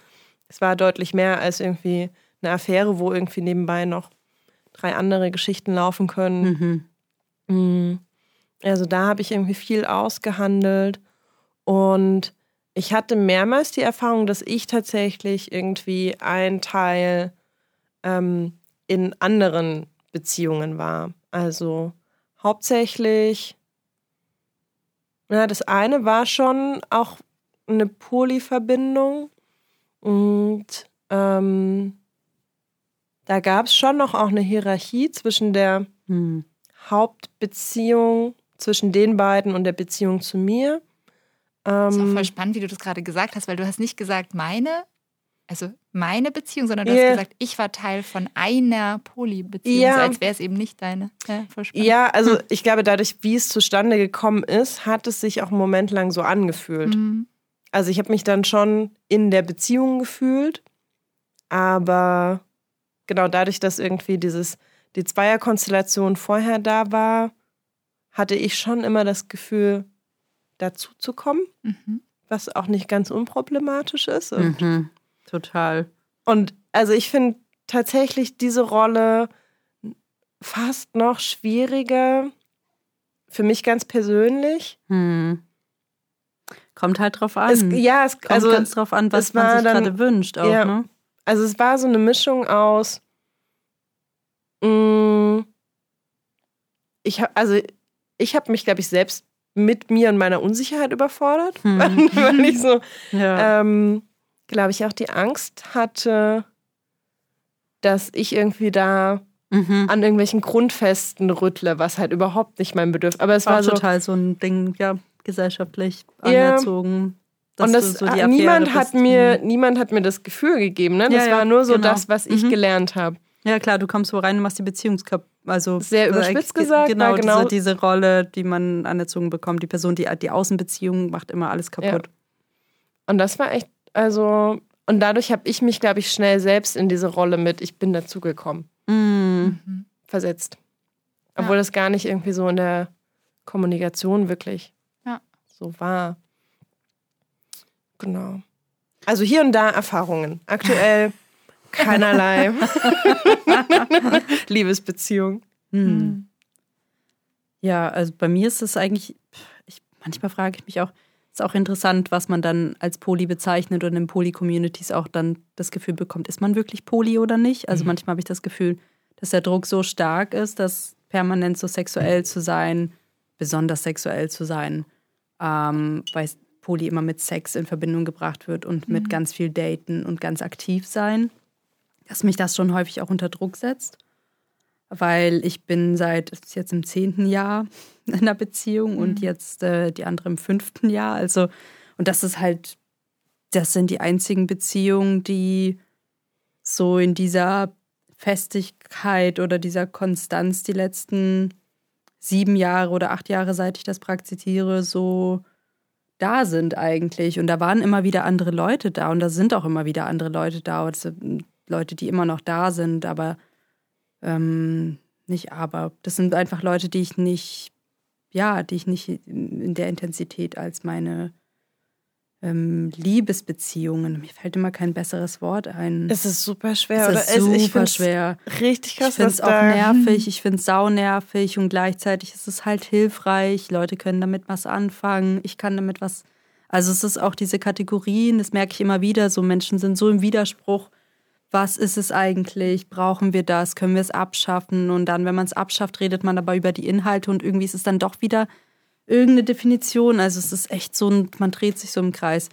es war deutlich mehr als irgendwie eine Affäre, wo irgendwie nebenbei noch drei andere Geschichten laufen können. Mhm. mhm. Also da habe ich irgendwie viel ausgehandelt und ich hatte mehrmals die Erfahrung, dass ich tatsächlich irgendwie ein Teil ähm, in anderen Beziehungen war. Also hauptsächlich, ja, das eine war schon auch eine Polyverbindung und ähm, da gab es schon noch auch eine Hierarchie zwischen der hm. Hauptbeziehung zwischen den beiden und der Beziehung zu mir. Das ist auch voll ähm, spannend, wie du das gerade gesagt hast, weil du hast nicht gesagt meine, also meine Beziehung, sondern du yeah. hast gesagt, ich war Teil von einer Polybeziehung, ja. so als wäre es eben nicht deine. Ja, ja also hm. ich glaube, dadurch, wie es zustande gekommen ist, hat es sich auch einen Moment lang so angefühlt. Mhm. Also ich habe mich dann schon in der Beziehung gefühlt, aber genau dadurch, dass irgendwie dieses, die Zweierkonstellation vorher da war, hatte ich schon immer das Gefühl, dazu zu kommen, mhm. was auch nicht ganz unproblematisch ist. Mhm. Total. Und also ich finde tatsächlich diese Rolle fast noch schwieriger für mich ganz persönlich. Hm. Kommt halt drauf an. Es, ja, es kommt also, ganz drauf an, was man sich gerade wünscht. Auch, ja, ne? Also es war so eine Mischung aus. Mh, mm, ich habe also ich habe mich glaube ich selbst mit mir und meiner Unsicherheit überfordert, hm. [LAUGHS] weil ich so, ja. ähm, glaube ich, auch die Angst hatte, dass ich irgendwie da mhm. an irgendwelchen Grundfesten rüttle, was halt überhaupt nicht mein Bedürfnis. Aber es war, war so, total so ein Ding, ja, gesellschaftlich anerzogen. Ja. Und das, so niemand hat mir, mhm. niemand hat mir das Gefühl gegeben, ne? Das ja, war nur so genau. das, was ich mhm. gelernt habe. Ja, klar, du kommst wo rein und machst die Beziehungskap also sehr überspitzt gesagt, genau, genau. Diese, diese, Rolle, die man anerzogen bekommt, die Person, die die Außenbeziehung macht immer alles kaputt. Ja. Und das war echt, also und dadurch habe ich mich, glaube ich, schnell selbst in diese Rolle mit ich bin dazugekommen mhm. versetzt, obwohl ja. das gar nicht irgendwie so in der Kommunikation wirklich ja. so war. Genau. Also hier und da Erfahrungen. Aktuell [LAUGHS] Keinerlei. [LAUGHS] Liebesbeziehung. Hm. Ja, also bei mir ist es eigentlich, ich, manchmal frage ich mich auch, ist auch interessant, was man dann als Poly bezeichnet und in Poly-Communities auch dann das Gefühl bekommt, ist man wirklich Poly oder nicht? Also mhm. manchmal habe ich das Gefühl, dass der Druck so stark ist, dass permanent so sexuell zu sein, besonders sexuell zu sein, ähm, weil Poly immer mit Sex in Verbindung gebracht wird und mhm. mit ganz viel Daten und ganz aktiv sein dass mich das schon häufig auch unter Druck setzt, weil ich bin seit jetzt im zehnten Jahr [LAUGHS] in einer Beziehung mhm. und jetzt äh, die andere im fünften Jahr. Also, und das ist halt, das sind die einzigen Beziehungen, die so in dieser Festigkeit oder dieser Konstanz die letzten sieben Jahre oder acht Jahre, seit ich das praktiziere, so da sind eigentlich. Und da waren immer wieder andere Leute da und da sind auch immer wieder andere Leute da. Und Leute, die immer noch da sind, aber ähm, nicht aber. Das sind einfach Leute, die ich nicht, ja, die ich nicht in der Intensität als meine ähm, Liebesbeziehungen. Mir fällt immer kein besseres Wort ein. Es ist super schwer, es ist oder? super ich schwer. Richtig krass. Ich finde es auch nervig, ich finde es saunervig und gleichzeitig ist es halt hilfreich. Leute können damit was anfangen, ich kann damit was. Also es ist auch diese Kategorien, das merke ich immer wieder, so Menschen sind so im Widerspruch. Was ist es eigentlich? Brauchen wir das? Können wir es abschaffen? Und dann, wenn man es abschafft, redet man aber über die Inhalte und irgendwie ist es dann doch wieder irgendeine Definition. Also es ist echt so, ein, man dreht sich so im Kreis.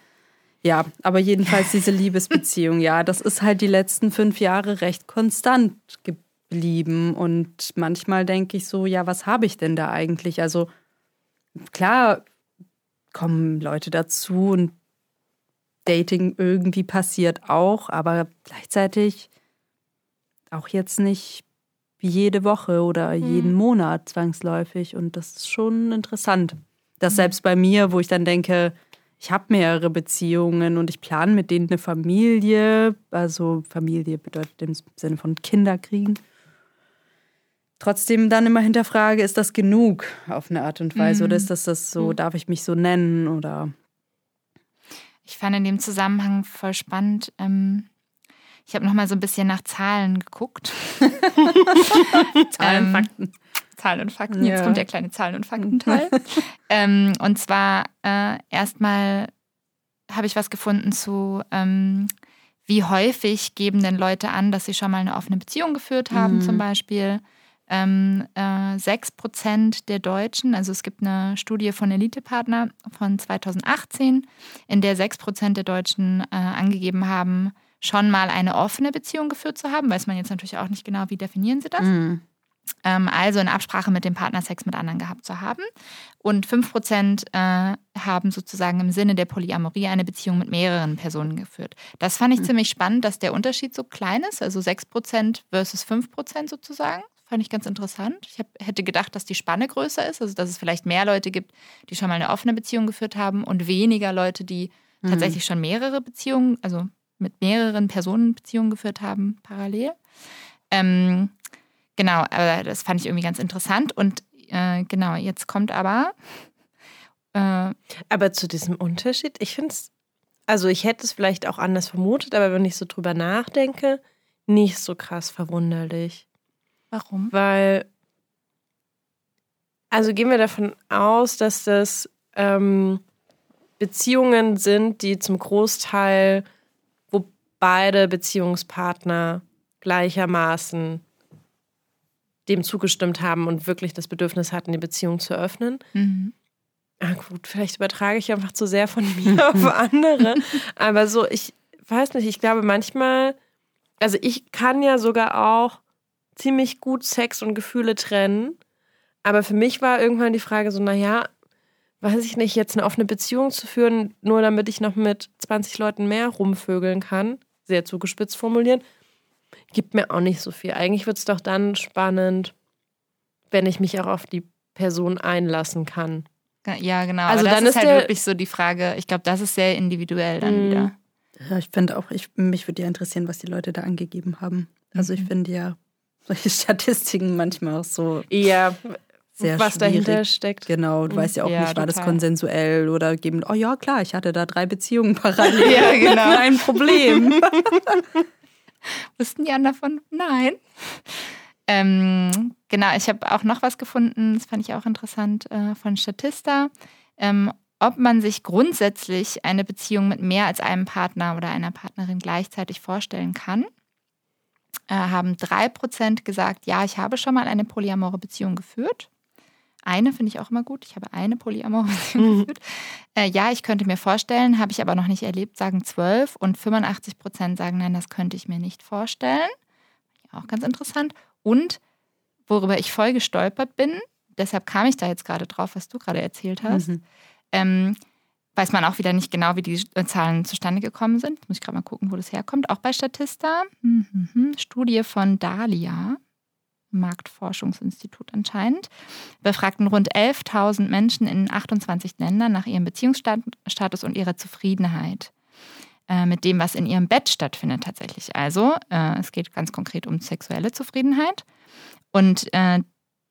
Ja, aber jedenfalls diese Liebesbeziehung, ja, das ist halt die letzten fünf Jahre recht konstant geblieben. Und manchmal denke ich so, ja, was habe ich denn da eigentlich? Also klar kommen Leute dazu und Dating irgendwie passiert auch, aber gleichzeitig auch jetzt nicht wie jede Woche oder mhm. jeden Monat zwangsläufig. Und das ist schon interessant. Dass mhm. selbst bei mir, wo ich dann denke, ich habe mehrere Beziehungen und ich plane mit denen eine Familie, also Familie bedeutet im Sinne von Kinder kriegen, trotzdem dann immer hinterfrage, ist das genug auf eine Art und Weise mhm. oder ist das das so, mhm. darf ich mich so nennen oder? Ich fand in dem Zusammenhang voll spannend, ähm, ich habe noch mal so ein bisschen nach Zahlen geguckt. [LAUGHS] Zahlen, ähm, Fakten. Zahlen und Fakten. Jetzt ja. kommt der kleine Zahlen- und Faktenteil. [LAUGHS] ähm, und zwar äh, erstmal habe ich was gefunden zu, ähm, wie häufig geben denn Leute an, dass sie schon mal eine offene Beziehung geführt haben, mhm. zum Beispiel. Ähm, äh, 6% der Deutschen, also es gibt eine Studie von Elitepartner von 2018, in der 6% der Deutschen äh, angegeben haben, schon mal eine offene Beziehung geführt zu haben, weiß man jetzt natürlich auch nicht genau, wie definieren sie das. Mhm. Ähm, also in Absprache mit dem Partner Sex mit anderen gehabt zu haben. Und 5% äh, haben sozusagen im Sinne der Polyamorie eine Beziehung mit mehreren Personen geführt. Das fand ich mhm. ziemlich spannend, dass der Unterschied so klein ist, also 6% versus 5% sozusagen. Fand ich ganz interessant. Ich hab, hätte gedacht, dass die Spanne größer ist, also dass es vielleicht mehr Leute gibt, die schon mal eine offene Beziehung geführt haben und weniger Leute, die mhm. tatsächlich schon mehrere Beziehungen, also mit mehreren Personen Beziehungen geführt haben, parallel. Ähm, genau, aber das fand ich irgendwie ganz interessant. Und äh, genau, jetzt kommt aber. Äh, aber zu diesem Unterschied, ich finde es, also ich hätte es vielleicht auch anders vermutet, aber wenn ich so drüber nachdenke, nicht so krass verwunderlich. Warum? Weil, also gehen wir davon aus, dass das ähm, Beziehungen sind, die zum Großteil beide Beziehungspartner gleichermaßen dem zugestimmt haben und wirklich das Bedürfnis hatten, die Beziehung zu öffnen. Mhm. Ah, gut, vielleicht übertrage ich einfach zu sehr von [LAUGHS] mir auf andere. Aber so, ich weiß nicht, ich glaube manchmal, also ich kann ja sogar auch ziemlich gut Sex und Gefühle trennen. Aber für mich war irgendwann die Frage so, naja, weiß ich nicht, jetzt eine offene Beziehung zu führen, nur damit ich noch mit 20 Leuten mehr rumvögeln kann sehr zugespitzt formulieren, gibt mir auch nicht so viel. Eigentlich wird es doch dann spannend, wenn ich mich auch auf die Person einlassen kann. Ja, genau. Also Aber das dann ist, ist halt wirklich so die Frage. Ich glaube, das ist sehr individuell dann mhm. wieder. Ja, ich finde auch, ich, mich würde ja interessieren, was die Leute da angegeben haben. Also ich mhm. finde ja solche [LAUGHS] Statistiken manchmal auch so. Ja, sehr was schwierig. dahinter steckt. Genau, du weißt ja auch ja, nicht, war total. das konsensuell oder geben, oh ja, klar, ich hatte da drei Beziehungen parallel. [LAUGHS] ja, genau. Ein Problem. [LAUGHS] Wussten die anderen davon? Nein. Ähm, genau, ich habe auch noch was gefunden, das fand ich auch interessant, äh, von Statista. Ähm, ob man sich grundsätzlich eine Beziehung mit mehr als einem Partner oder einer Partnerin gleichzeitig vorstellen kann, äh, haben drei Prozent gesagt, ja, ich habe schon mal eine polyamore Beziehung geführt. Eine finde ich auch immer gut. Ich habe eine polyamore [LAUGHS] Beziehung mhm. geführt. Äh, ja, ich könnte mir vorstellen, habe ich aber noch nicht erlebt, sagen 12 und 85 Prozent sagen, nein, das könnte ich mir nicht vorstellen. Auch ganz interessant. Und worüber ich voll gestolpert bin, deshalb kam ich da jetzt gerade drauf, was du gerade erzählt hast, mhm. ähm, weiß man auch wieder nicht genau, wie die Zahlen zustande gekommen sind. Muss ich gerade mal gucken, wo das herkommt. Auch bei Statista. Mhm. Studie von Dalia. Marktforschungsinstitut anscheinend, befragten rund 11.000 Menschen in 28 Ländern nach ihrem Beziehungsstatus und ihrer Zufriedenheit. äh, mit dem, was in ihrem Bett stattfindet tatsächlich. Also äh, es geht ganz konkret um sexuelle Zufriedenheit. Und äh,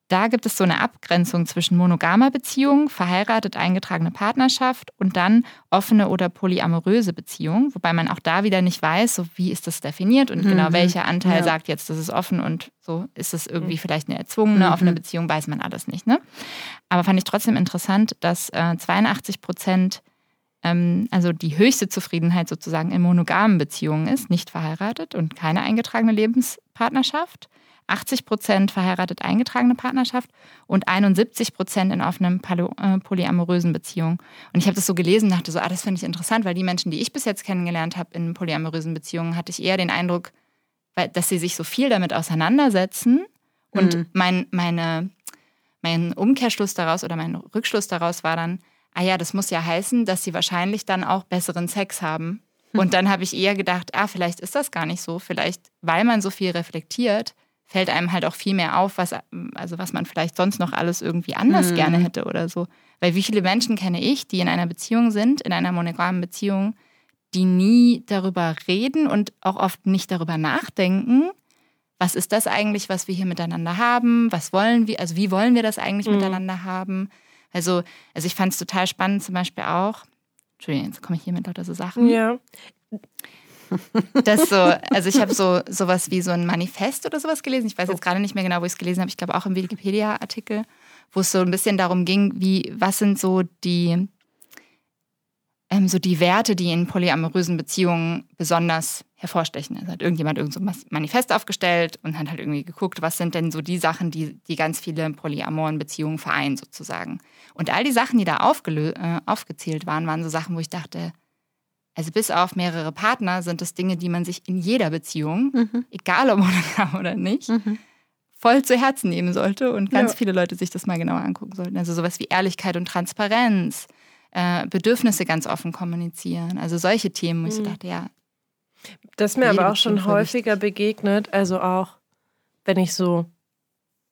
da gibt es so eine Abgrenzung zwischen monogamer Beziehung, verheiratet eingetragene Partnerschaft und dann offene oder polyamoröse Beziehung, wobei man auch da wieder nicht weiß, so wie ist das definiert und genau mhm. genau welcher Anteil ja. sagt jetzt, das ist offen und so ist es irgendwie mhm. vielleicht eine erzwungene mhm. offene Beziehung, weiß man alles nicht. Ne? Aber fand ich trotzdem interessant, dass äh, 82 Prozent ähm, also die höchste Zufriedenheit sozusagen in monogamen Beziehungen ist, nicht verheiratet und keine eingetragene Lebenspartnerschaft. 80 Prozent verheiratet eingetragene Partnerschaft und 71 Prozent in offenen äh, polyamorösen Beziehungen. Und ich habe das so gelesen und dachte so, ah, das finde ich interessant, weil die Menschen, die ich bis jetzt kennengelernt habe in polyamorösen Beziehungen, hatte ich eher den Eindruck, dass sie sich so viel damit auseinandersetzen. Und mhm. mein, meine, mein Umkehrschluss daraus oder mein Rückschluss daraus war dann, ah ja, das muss ja heißen, dass sie wahrscheinlich dann auch besseren Sex haben. [LAUGHS] Und dann habe ich eher gedacht, ah, vielleicht ist das gar nicht so. Vielleicht, weil man so viel reflektiert, fällt einem halt auch viel mehr auf, was, also was man vielleicht sonst noch alles irgendwie anders mhm. gerne hätte oder so. Weil wie viele Menschen kenne ich, die in einer Beziehung sind, in einer monogamen Beziehung, die nie darüber reden und auch oft nicht darüber nachdenken, was ist das eigentlich, was wir hier miteinander haben, was wollen wir, also wie wollen wir das eigentlich mhm. miteinander haben. Also, also ich fand es total spannend zum Beispiel auch, Entschuldigung, jetzt komme ich hier mit lauter so Sachen. Ja. Das so, also ich habe so sowas wie so ein Manifest oder sowas gelesen. Ich weiß jetzt gerade nicht mehr genau, wo ich es gelesen habe. Ich glaube auch im Wikipedia-Artikel, wo es so ein bisschen darum ging, wie, was sind so die, ähm, so die Werte, die in polyamorösen Beziehungen besonders hervorstechen. Also hat irgendjemand irgend so ein Manifest aufgestellt und hat halt irgendwie geguckt, was sind denn so die Sachen, die, die ganz viele polyamoren Beziehungen vereinen sozusagen. Und all die Sachen, die da äh, aufgezählt waren, waren so Sachen, wo ich dachte, also bis auf mehrere Partner sind es Dinge, die man sich in jeder Beziehung, mhm. egal ob monogam oder nicht, mhm. voll zu Herzen nehmen sollte und ganz ja. viele Leute sich das mal genauer angucken sollten. Also sowas wie Ehrlichkeit und Transparenz, äh, Bedürfnisse ganz offen kommunizieren. Also solche Themen, wo ich so mhm. dachte, ja. Das ist mir aber auch schon häufiger begegnet, also auch wenn ich so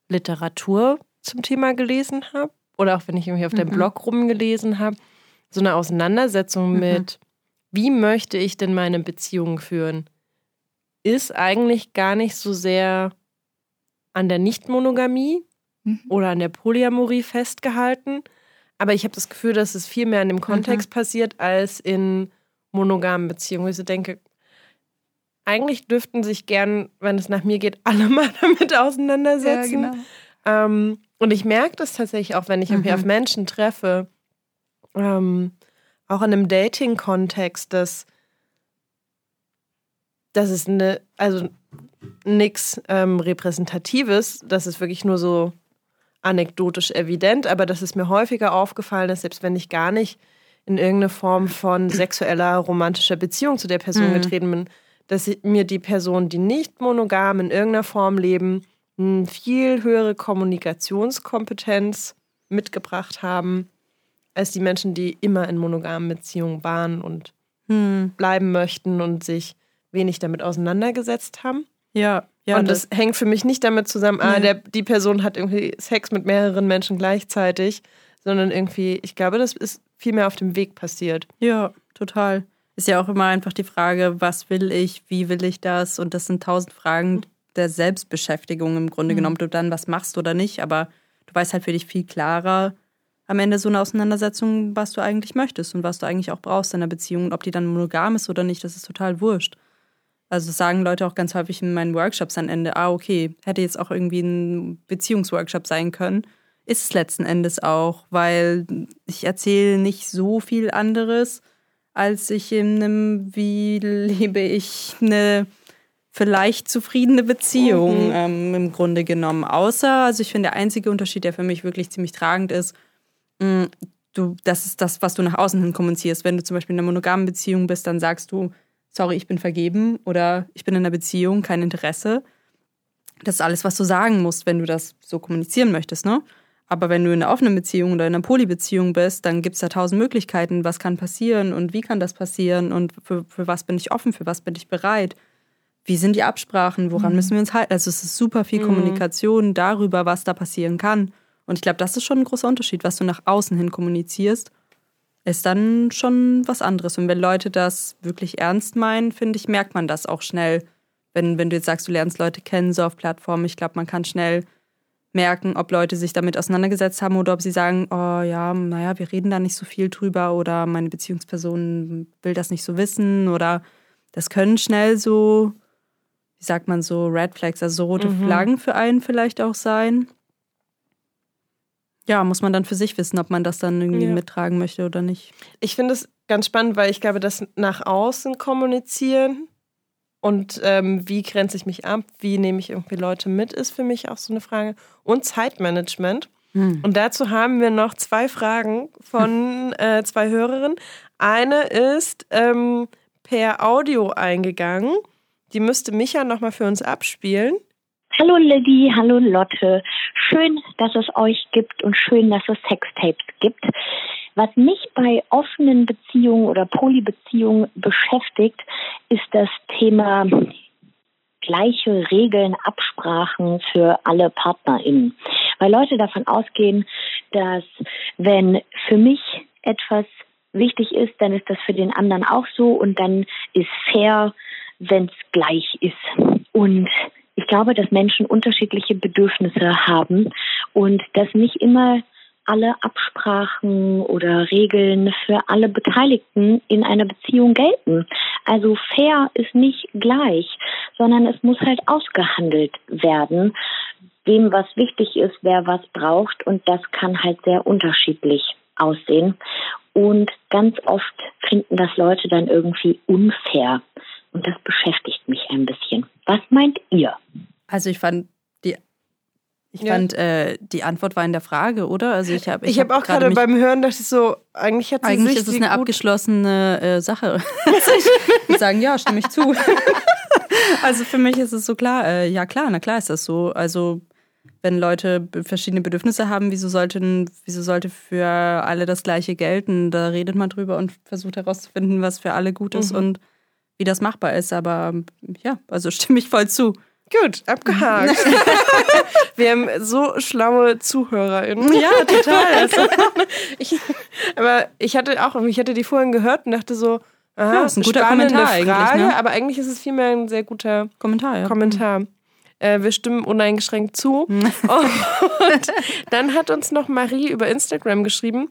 Literatur zum Thema gelesen habe oder auch wenn ich irgendwie auf dem mhm. Blog rumgelesen habe, so eine Auseinandersetzung mhm. mit wie möchte ich denn meine Beziehung führen, ist eigentlich gar nicht so sehr an der Nichtmonogamie mhm. oder an der Polyamorie festgehalten. Aber ich habe das Gefühl, dass es viel mehr in dem Kontext mhm. passiert als in monogamen Beziehungen. Wo ich so denke, eigentlich dürften sich gern, wenn es nach mir geht, [LAUGHS] alle mal damit auseinandersetzen. Ja, genau. ähm, und ich merke das tatsächlich auch, wenn ich mhm. mich auf Menschen treffe. Ähm, auch in einem Dating-Kontext, dass, dass es eine, also nichts ähm, Repräsentatives, das ist wirklich nur so anekdotisch evident, aber das ist mir häufiger aufgefallen, dass selbst wenn ich gar nicht in irgendeine Form von sexueller, romantischer Beziehung zu der Person mhm. getreten bin, dass mir die Personen, die nicht monogam in irgendeiner Form leben, eine viel höhere Kommunikationskompetenz mitgebracht haben als die Menschen, die immer in monogamen Beziehungen waren und hm. bleiben möchten und sich wenig damit auseinandergesetzt haben. Ja, ja. Und das, das hängt für mich nicht damit zusammen, ah, der, die Person hat irgendwie Sex mit mehreren Menschen gleichzeitig, sondern irgendwie, ich glaube, das ist viel mehr auf dem Weg passiert. Ja, total. Ist ja auch immer einfach die Frage, was will ich, wie will ich das? Und das sind tausend Fragen der Selbstbeschäftigung im Grunde mhm. genommen, ob du dann was machst oder nicht. Aber du weißt halt für dich viel klarer, am Ende so eine Auseinandersetzung, was du eigentlich möchtest und was du eigentlich auch brauchst in einer Beziehung. Und ob die dann monogam ist oder nicht, das ist total wurscht. Also das sagen Leute auch ganz häufig in meinen Workshops am Ende, ah, okay, hätte jetzt auch irgendwie ein Beziehungsworkshop sein können. Ist es letzten Endes auch, weil ich erzähle nicht so viel anderes, als ich in einem, wie lebe ich eine vielleicht zufriedene Beziehung mhm. ähm, im Grunde genommen. Außer, also ich finde, der einzige Unterschied, der für mich wirklich ziemlich tragend ist, Mm, du, das ist das, was du nach außen hin kommunizierst. Wenn du zum Beispiel in einer monogamen Beziehung bist, dann sagst du, sorry, ich bin vergeben oder ich bin in einer Beziehung, kein Interesse. Das ist alles, was du sagen musst, wenn du das so kommunizieren möchtest, ne? Aber wenn du in einer offenen Beziehung oder in einer Polybeziehung bist, dann gibt es da tausend Möglichkeiten, was kann passieren und wie kann das passieren und für, für was bin ich offen, für was bin ich bereit. Wie sind die Absprachen, woran mhm. müssen wir uns halten? Also es ist super viel mhm. Kommunikation darüber, was da passieren kann. Und ich glaube, das ist schon ein großer Unterschied, was du nach außen hin kommunizierst, ist dann schon was anderes. Und wenn Leute das wirklich ernst meinen, finde ich, merkt man das auch schnell. Wenn, wenn du jetzt sagst, du lernst Leute kennen, so auf Plattformen, ich glaube, man kann schnell merken, ob Leute sich damit auseinandergesetzt haben oder ob sie sagen, oh ja, naja, wir reden da nicht so viel drüber oder meine Beziehungsperson will das nicht so wissen oder das können schnell so, wie sagt man so, Red Flags, also so rote mhm. Flaggen für einen vielleicht auch sein ja, muss man dann für sich wissen, ob man das dann irgendwie ja. mittragen möchte oder nicht. Ich finde es ganz spannend, weil ich glaube, das nach außen kommunizieren und ähm, wie grenze ich mich ab, wie nehme ich irgendwie Leute mit, ist für mich auch so eine Frage. Und Zeitmanagement. Hm. Und dazu haben wir noch zwei Fragen von [LAUGHS] äh, zwei Hörerinnen. Eine ist ähm, per Audio eingegangen. Die müsste Micha nochmal für uns abspielen. Hallo Liddy, hallo Lotte. Schön, dass es euch gibt und schön, dass es Sextapes gibt. Was mich bei offenen Beziehungen oder Polybeziehungen beschäftigt, ist das Thema gleiche Regeln, Absprachen für alle PartnerInnen. Weil Leute davon ausgehen, dass wenn für mich etwas wichtig ist, dann ist das für den anderen auch so und dann ist fair, wenn es gleich ist. Und ich glaube, dass Menschen unterschiedliche Bedürfnisse haben und dass nicht immer alle Absprachen oder Regeln für alle Beteiligten in einer Beziehung gelten. Also fair ist nicht gleich, sondern es muss halt ausgehandelt werden, wem was wichtig ist, wer was braucht und das kann halt sehr unterschiedlich aussehen. Und ganz oft finden das Leute dann irgendwie unfair. Und das beschäftigt mich ein bisschen. Was meint ihr? Also ich fand die ich ja. fand, äh, die Antwort war in der Frage, oder? Also ich habe ich, ich hab auch gerade beim Hören dachte ich so, eigentlich hat sie Eigentlich ist es eine abgeschlossene äh, Sache. [LAUGHS] ich sagen, ja, stimme ich zu. [LAUGHS] also für mich ist es so klar, äh, ja klar, na klar ist das so. Also wenn Leute verschiedene Bedürfnisse haben, wieso sollten, wieso sollte für alle das Gleiche gelten? Da redet man drüber und versucht herauszufinden, was für alle gut ist mhm. und wie das machbar ist. Aber ja, also stimme ich voll zu. Gut, abgehakt. [LAUGHS] Wir haben so schlaue ZuhörerInnen. Ja, total. [LAUGHS] Also, ich, aber ich hatte auch, ich hatte die vorhin gehört und dachte so, aha, ja, ist ein guter Kommentar Frage, eigentlich, ne? aber eigentlich ist es vielmehr ein sehr guter Kommentar. Ja. Kommentar. Äh, wir stimmen uneingeschränkt zu. [LAUGHS] und dann hat uns noch Marie über Instagram geschrieben.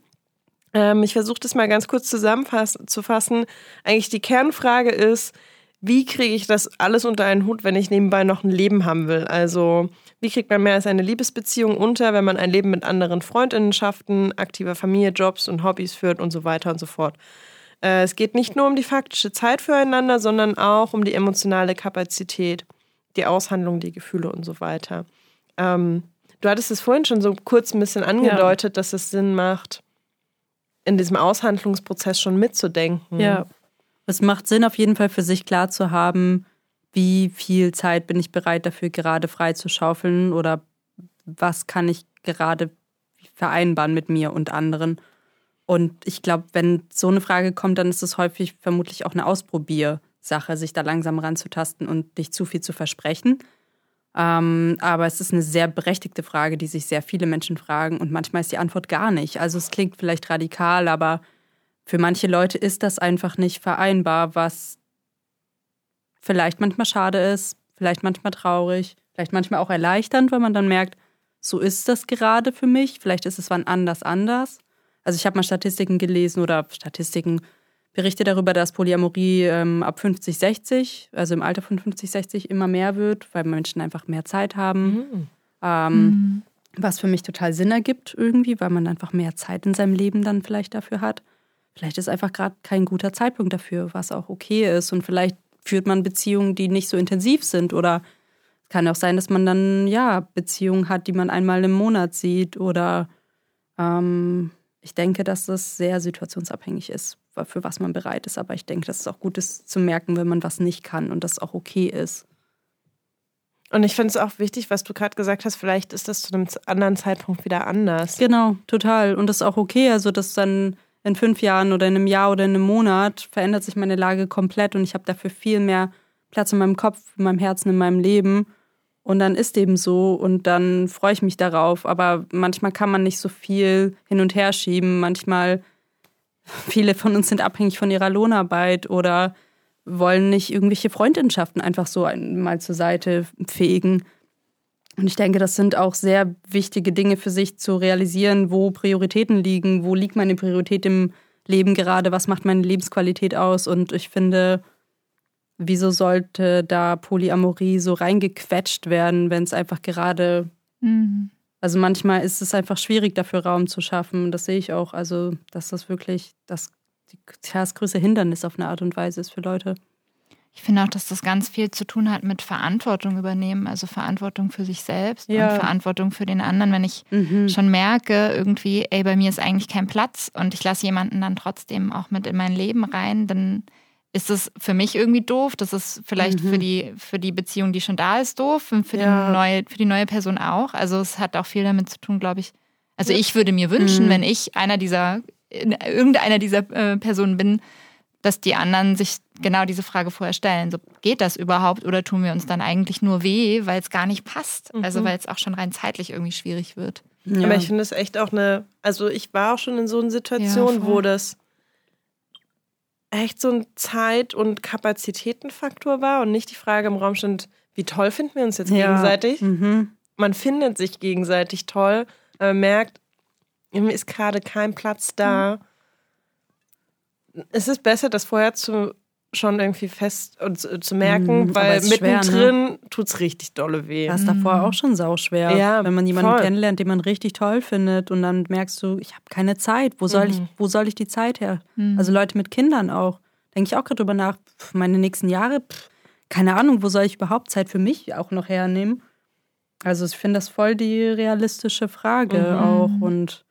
Ähm, ich versuche das mal ganz kurz zusammenzufassen. Eigentlich die Kernfrage ist, wie kriege ich das alles unter einen Hut, wenn ich nebenbei noch ein Leben haben will? Also, wie kriegt man mehr als eine Liebesbeziehung unter, wenn man ein Leben mit anderen Freundinnenschaften, aktiver Familie, Jobs und Hobbys führt und so weiter und so fort? Äh, es geht nicht nur um die faktische Zeit füreinander, sondern auch um die emotionale Kapazität, die Aushandlung, die Gefühle und so weiter. Ähm, du hattest es vorhin schon so kurz ein bisschen angedeutet, ja. dass es Sinn macht, in diesem Aushandlungsprozess schon mitzudenken. Ja. Es macht Sinn, auf jeden Fall für sich klar zu haben, wie viel Zeit bin ich bereit dafür gerade frei zu schaufeln oder was kann ich gerade vereinbaren mit mir und anderen. Und ich glaube, wenn so eine Frage kommt, dann ist es häufig vermutlich auch eine Ausprobiersache, sich da langsam ranzutasten und nicht zu viel zu versprechen. Ähm, aber es ist eine sehr berechtigte Frage, die sich sehr viele Menschen fragen und manchmal ist die Antwort gar nicht. Also es klingt vielleicht radikal, aber für manche Leute ist das einfach nicht vereinbar, was vielleicht manchmal schade ist, vielleicht manchmal traurig, vielleicht manchmal auch erleichternd, weil man dann merkt, so ist das gerade für mich, vielleicht ist es wann anders anders. Also ich habe mal Statistiken gelesen oder Statistiken, Berichte darüber, dass Polyamorie ähm, ab 50, 60, also im Alter von 50, 60 immer mehr wird, weil Menschen einfach mehr Zeit haben. Mhm. Ähm, mhm. Was für mich total Sinn ergibt irgendwie, weil man einfach mehr Zeit in seinem Leben dann vielleicht dafür hat. Vielleicht ist einfach gerade kein guter Zeitpunkt dafür, was auch okay ist. Und vielleicht führt man Beziehungen, die nicht so intensiv sind. Oder es kann auch sein, dass man dann ja Beziehungen hat, die man einmal im Monat sieht. Oder ähm, ich denke, dass das sehr situationsabhängig ist, für was man bereit ist. Aber ich denke, dass es auch gut ist zu merken, wenn man was nicht kann und das auch okay ist. Und ich finde es auch wichtig, was du gerade gesagt hast, vielleicht ist das zu einem anderen Zeitpunkt wieder anders. Genau, total. Und das ist auch okay. Also, dass dann in fünf Jahren oder in einem Jahr oder in einem Monat verändert sich meine Lage komplett und ich habe dafür viel mehr Platz in meinem Kopf, in meinem Herzen, in meinem Leben. Und dann ist eben so und dann freue ich mich darauf. Aber manchmal kann man nicht so viel hin und her schieben. Manchmal viele von uns sind abhängig von ihrer Lohnarbeit oder wollen nicht irgendwelche Freundschaften einfach so mal zur Seite fegen. Und ich denke, das sind auch sehr wichtige Dinge für sich zu realisieren, wo Prioritäten liegen, wo liegt meine Priorität im Leben gerade, was macht meine Lebensqualität aus. Und ich finde, wieso sollte da Polyamorie so reingequetscht werden, wenn es einfach gerade. Mhm. Also manchmal ist es einfach schwierig, dafür Raum zu schaffen. Das sehe ich auch. Also, dass das wirklich das, das größte Hindernis auf eine Art und Weise ist für Leute. Ich finde auch, dass das ganz viel zu tun hat mit Verantwortung übernehmen, also Verantwortung für sich selbst ja. und Verantwortung für den anderen. Wenn ich mhm. schon merke, irgendwie, ey, bei mir ist eigentlich kein Platz und ich lasse jemanden dann trotzdem auch mit in mein Leben rein, dann ist es für mich irgendwie doof. Das ist vielleicht mhm. für, die, für die Beziehung, die schon da ist, doof und für, ja. die neue, für die neue Person auch. Also es hat auch viel damit zu tun, glaube ich. Also ich würde mir wünschen, mhm. wenn ich einer dieser, irgendeiner dieser äh, Personen bin, dass die anderen sich genau diese Frage vorher stellen. So, geht das überhaupt oder tun wir uns dann eigentlich nur weh, weil es gar nicht passt? Mhm. Also weil es auch schon rein zeitlich irgendwie schwierig wird. Ja. Aber ich finde es echt auch eine, also ich war auch schon in so einer Situation, ja, wo das echt so ein Zeit- und Kapazitätenfaktor war und nicht die Frage im Raum stand, wie toll finden wir uns jetzt ja. gegenseitig? Mhm. Man findet sich gegenseitig toll, aber merkt, mir ist gerade kein Platz da. Mhm es ist besser, das vorher zu schon irgendwie fest und zu, zu merken, mm, weil mittendrin ne? tut es richtig dolle weh. Das ist davor auch schon sauschwer. Ja, wenn man jemanden voll. kennenlernt, den man richtig toll findet und dann merkst du, ich habe keine Zeit. Wo soll, mhm. ich, wo soll ich die Zeit her? Mhm. Also Leute mit Kindern auch. Denke ich auch gerade drüber nach, pff, meine nächsten Jahre, pff, keine Ahnung, wo soll ich überhaupt Zeit für mich auch noch hernehmen? Also ich finde das voll die realistische Frage mhm. auch. Und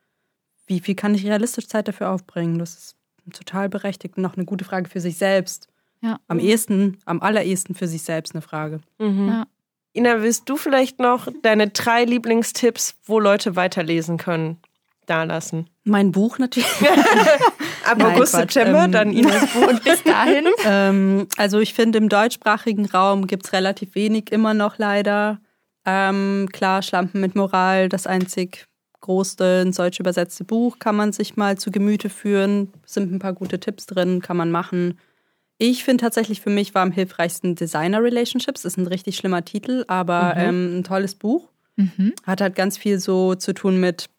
wie viel kann ich realistisch Zeit dafür aufbringen? Das ist total berechtigt und noch eine gute Frage für sich selbst. Ja. Am ehesten, am allerersten für sich selbst eine Frage. Mhm. Ja. Ina, willst du vielleicht noch deine drei Lieblingstipps, wo Leute weiterlesen können, da lassen? Mein Buch natürlich. [LAUGHS] Ab August, September, ähm, dann Inas [LAUGHS] Buch. Und bis dahin? ähm, also ich finde, im deutschsprachigen Raum gibt es relativ wenig immer noch leider. Ähm, klar, Schlampen mit Moral, das einzig größte ins Deutsche übersetzte Buch kann man sich mal zu Gemüte führen. Sind ein paar gute Tipps drin, kann man machen. Ich finde tatsächlich für mich war am hilfreichsten Designer Relationships. Ist ein richtig schlimmer Titel, aber mhm. ähm, ein tolles Buch. Mhm. Hat halt ganz viel so zu tun mit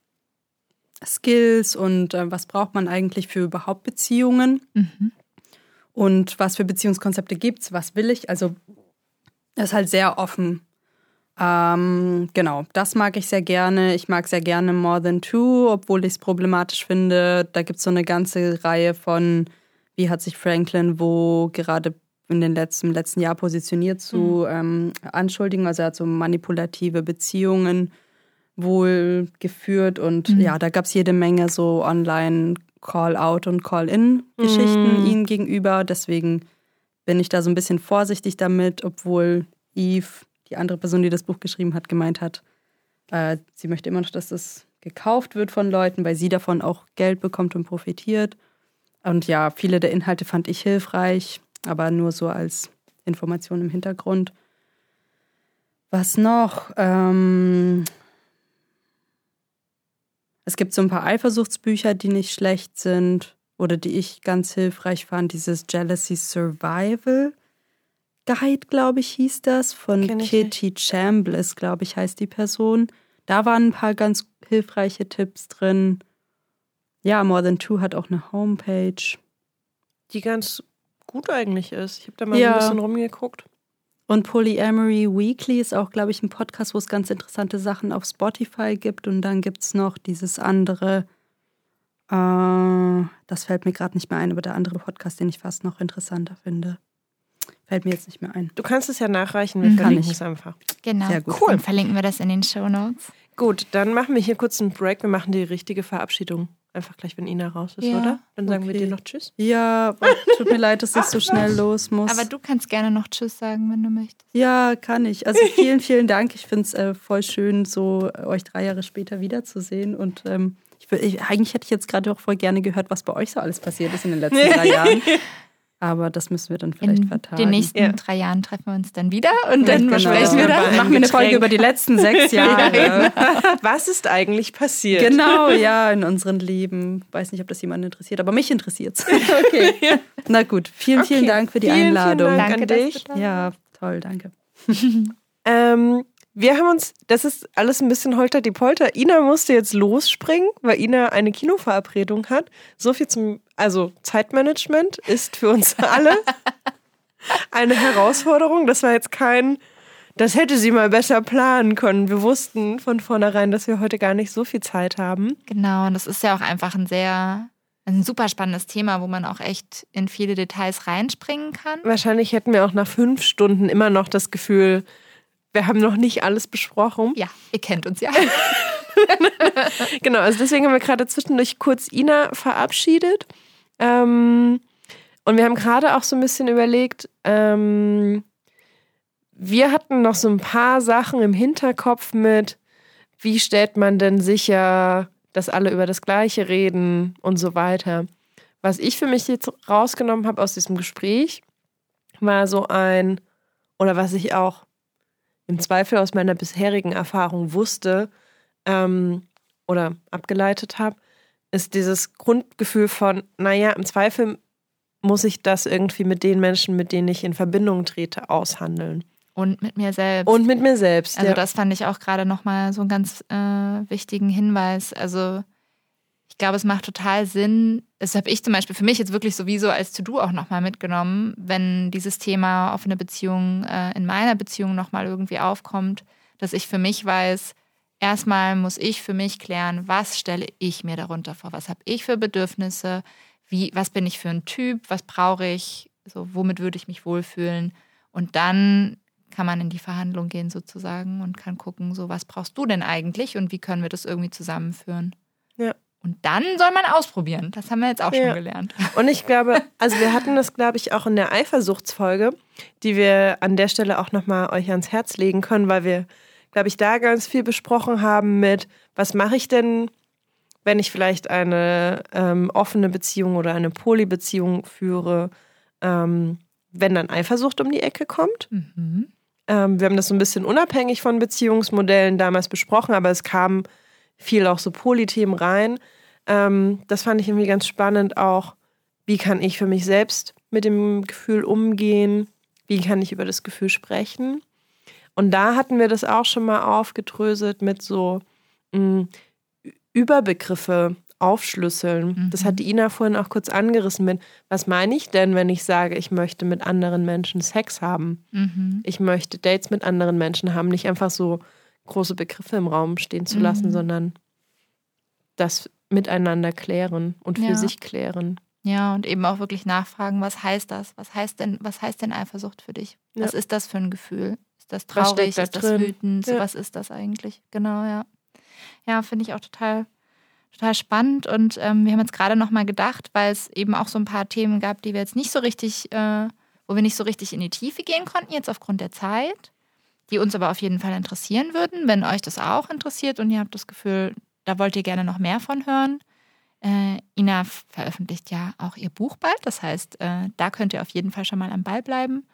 Skills und äh, was braucht man eigentlich für überhaupt Beziehungen mhm. und was für Beziehungskonzepte gibt es, was will ich. Also ist halt sehr offen ähm, genau, das mag ich sehr gerne. Ich mag sehr gerne More Than Two, obwohl ich es problematisch finde. Da gibt es so eine ganze Reihe von, wie hat sich Franklin wo gerade in den letzten, im letzten Jahr positioniert zu mhm. ähm, Anschuldigungen. Also er hat so manipulative Beziehungen wohl geführt und mhm. ja, da gab es jede Menge so online Call-out und Call-in-Geschichten mhm. ihm gegenüber. Deswegen bin ich da so ein bisschen vorsichtig damit, obwohl Eve die andere Person, die das Buch geschrieben hat, gemeint hat, äh, sie möchte immer noch, dass das gekauft wird von Leuten, weil sie davon auch Geld bekommt und profitiert. Und ja, viele der Inhalte fand ich hilfreich, aber nur so als Information im Hintergrund. Was noch? Ähm es gibt so ein paar Eifersuchtsbücher, die nicht schlecht sind oder die ich ganz hilfreich fand. Dieses Jealousy Survival Guide, glaube ich, hieß das, von Kitty Chambliss, glaube ich, heißt die Person. Da waren ein paar ganz hilfreiche Tipps drin. Ja, More Than Two hat auch eine Homepage. Die ganz gut eigentlich ist. Ich habe da mal ja. ein bisschen rumgeguckt. Und Polyamory Weekly ist auch, glaube ich, ein Podcast, wo es ganz interessante Sachen auf Spotify gibt. Und dann gibt es noch dieses andere, äh, das fällt mir gerade nicht mehr ein, aber der andere Podcast, den ich fast noch interessanter finde. Fällt mir jetzt nicht mehr ein. Du kannst es ja nachreichen, wir mhm. verlinken es einfach. Genau. Sehr gut. Cool. Dann verlinken wir das in den Show Notes. Gut, dann machen wir hier kurz einen Break. Wir machen die richtige Verabschiedung. Einfach gleich, wenn Ina raus ist, ja. oder? Dann sagen okay. wir dir noch Tschüss. Ja, tut mir leid, dass ich so [LAUGHS] schnell los muss. Aber du kannst gerne noch Tschüss sagen, wenn du möchtest. Ja, kann ich. Also [LAUGHS] vielen, vielen Dank. Ich finde es äh, voll schön, so äh, euch drei Jahre später wiederzusehen. Und ähm, ich, ich, eigentlich hätte ich jetzt gerade auch voll gerne gehört, was bei euch so alles passiert ist in den letzten [LAUGHS] drei Jahren. Aber das müssen wir dann vielleicht In vertagen. den nächsten Ja. drei Jahren treffen wir uns dann wieder und dann Genau. besprechen wir das. Machen wir eine Folge über die letzten sechs [LAUGHS] Jahre. Was ist eigentlich passiert? Genau, ja, in unserem Leben. Weiß nicht, ob das jemanden interessiert, aber mich interessiert es. [LAUGHS] Okay. Na gut, vielen, vielen Okay. Dank für die Vielen, vielen Einladung. Dank. Danke, an dich. Ja, toll, danke. Ähm, wir haben uns, das ist alles ein bisschen holter die Polter. Ina musste jetzt losspringen, weil Ina eine Kinoverabredung hat. So viel zum, also Zeitmanagement ist für uns [LAUGHS] alle eine Herausforderung. Das war jetzt kein, das hätte sie mal besser planen können. Wir wussten von vornherein, dass wir heute gar nicht so viel Zeit haben. Genau, und das ist ja auch einfach ein sehr, ein super spannendes Thema, wo man auch echt in viele Details reinspringen kann. Wahrscheinlich hätten wir auch nach fünf Stunden immer noch das Gefühl, wir haben noch nicht alles besprochen. Ja, ihr kennt uns ja. [LAUGHS] Genau, also deswegen haben wir gerade zwischendurch kurz Ina verabschiedet. Ähm, und wir haben gerade auch so ein bisschen überlegt, ähm, wir hatten noch so ein paar Sachen im Hinterkopf mit, wie stellt man denn sicher, dass alle über das Gleiche reden und so weiter. Was ich für mich jetzt rausgenommen habe aus diesem Gespräch, war so ein, oder was ich auch im Zweifel aus meiner bisherigen Erfahrung wusste, ähm, oder abgeleitet habe, ist dieses Grundgefühl von, naja, im Zweifel muss ich das irgendwie mit den Menschen, mit denen ich in Verbindung trete, aushandeln. Und mit mir selbst. Und mit mir selbst. Also ja. das fand ich auch gerade nochmal so einen ganz äh, wichtigen Hinweis. Also ich glaube, es macht total Sinn. Das habe ich zum Beispiel für mich jetzt wirklich sowieso als To-Do auch nochmal mitgenommen, wenn dieses Thema offene Beziehung äh, in meiner Beziehung nochmal irgendwie aufkommt, dass ich für mich weiß, erstmal muss ich für mich klären, was stelle ich mir darunter vor? Was habe ich für Bedürfnisse? Wie, was bin ich für ein Typ? Was brauche ich? So, womit würde ich mich wohlfühlen? Und dann kann man in die Verhandlung gehen sozusagen und kann gucken, so was brauchst du denn eigentlich und wie können wir das irgendwie zusammenführen? Ja. Und dann soll man ausprobieren. Das haben wir jetzt auch Ja. schon gelernt. [LAUGHS] Und ich glaube, also wir hatten das, glaube ich, auch in der Eifersuchtsfolge, die wir an der Stelle auch nochmal euch ans Herz legen können, weil wir, glaube ich, da ganz viel besprochen haben mit, was mache ich denn, wenn ich vielleicht eine ähm, offene Beziehung oder eine Polybeziehung führe, ähm, wenn dann Eifersucht um die Ecke kommt. Mhm. Ähm, wir haben das so ein bisschen unabhängig von Beziehungsmodellen damals besprochen, aber es kam viel auch so Polythemen rein. Ähm, das fand ich irgendwie ganz spannend auch. Wie kann ich für mich selbst mit dem Gefühl umgehen? Wie kann ich über das Gefühl sprechen? Und da hatten wir das auch schon mal aufgedröselt mit so mh, Überbegriffe aufschlüsseln. Mhm. Das hat die Ina vorhin auch kurz angerissen mit, was meine ich denn, wenn ich sage, ich möchte mit anderen Menschen Sex haben? Mhm. ich möchte Dates mit anderen Menschen haben, nicht einfach so große Begriffe im Raum stehen zu lassen, Mhm. sondern das miteinander klären und für Ja. sich klären. Ja, und eben auch wirklich nachfragen, was heißt das? Was heißt denn, was heißt denn Eifersucht für dich? Ja. Was ist das für ein Gefühl? Ist das traurig? da Ist das drin? wütend? Ja. Was ist das eigentlich? Genau, ja. Ja, finde ich auch total, total spannend. Und ähm, wir haben jetzt gerade nochmal gedacht, weil es eben auch so ein paar Themen gab, die wir jetzt nicht so richtig, äh, wo wir nicht so richtig in die Tiefe gehen konnten, jetzt aufgrund der Zeit, die uns aber auf jeden Fall interessieren würden. Wenn euch das auch interessiert und ihr habt das Gefühl, da wollt ihr gerne noch mehr von hören, äh, Ina veröffentlicht ja auch ihr Buch bald. Das heißt, äh, da könnt ihr auf jeden Fall schon mal am Ball bleiben.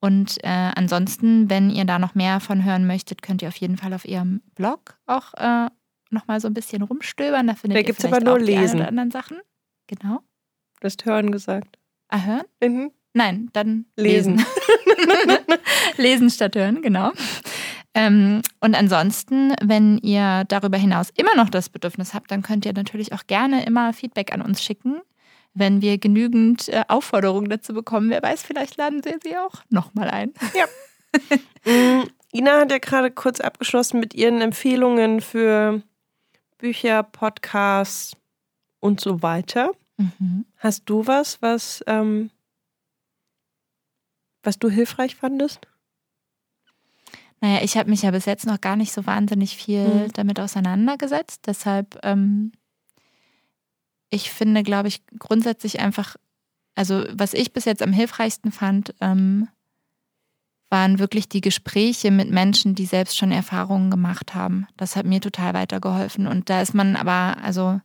Und äh, ansonsten, wenn ihr da noch mehr von hören möchtet, könnt ihr auf jeden Fall auf ihrem Blog auch äh, noch mal so ein bisschen rumstöbern. Da findet Da ihr gibt's vielleicht aber nur auch die Lesen. oder anderen Sachen. Genau. Du hast hören gesagt. Ah, hören? Mhm. Nein, dann Lesen. lesen. [LAUGHS] lesen statt hören, genau. Ähm, und ansonsten, wenn ihr darüber hinaus immer noch das Bedürfnis habt, dann könnt ihr natürlich auch gerne immer Feedback an uns schicken. Wenn wir genügend äh, Aufforderungen dazu bekommen, wer weiß, vielleicht laden wir sie auch nochmal ein. [LAUGHS] Mm, Ina hat ja gerade kurz abgeschlossen mit ihren Empfehlungen für Bücher, Podcasts und so weiter. Mhm. Hast du was, was, ähm, was du hilfreich fandest? Naja, ich habe mich ja bis jetzt noch gar nicht so wahnsinnig viel Mhm. damit auseinandergesetzt. Deshalb, ähm, ich finde, glaube ich, grundsätzlich einfach, also was ich bis jetzt am hilfreichsten fand, ähm, waren wirklich die Gespräche mit Menschen, die selbst schon Erfahrungen gemacht haben. Das hat mir total weitergeholfen. Und da ist man aber, also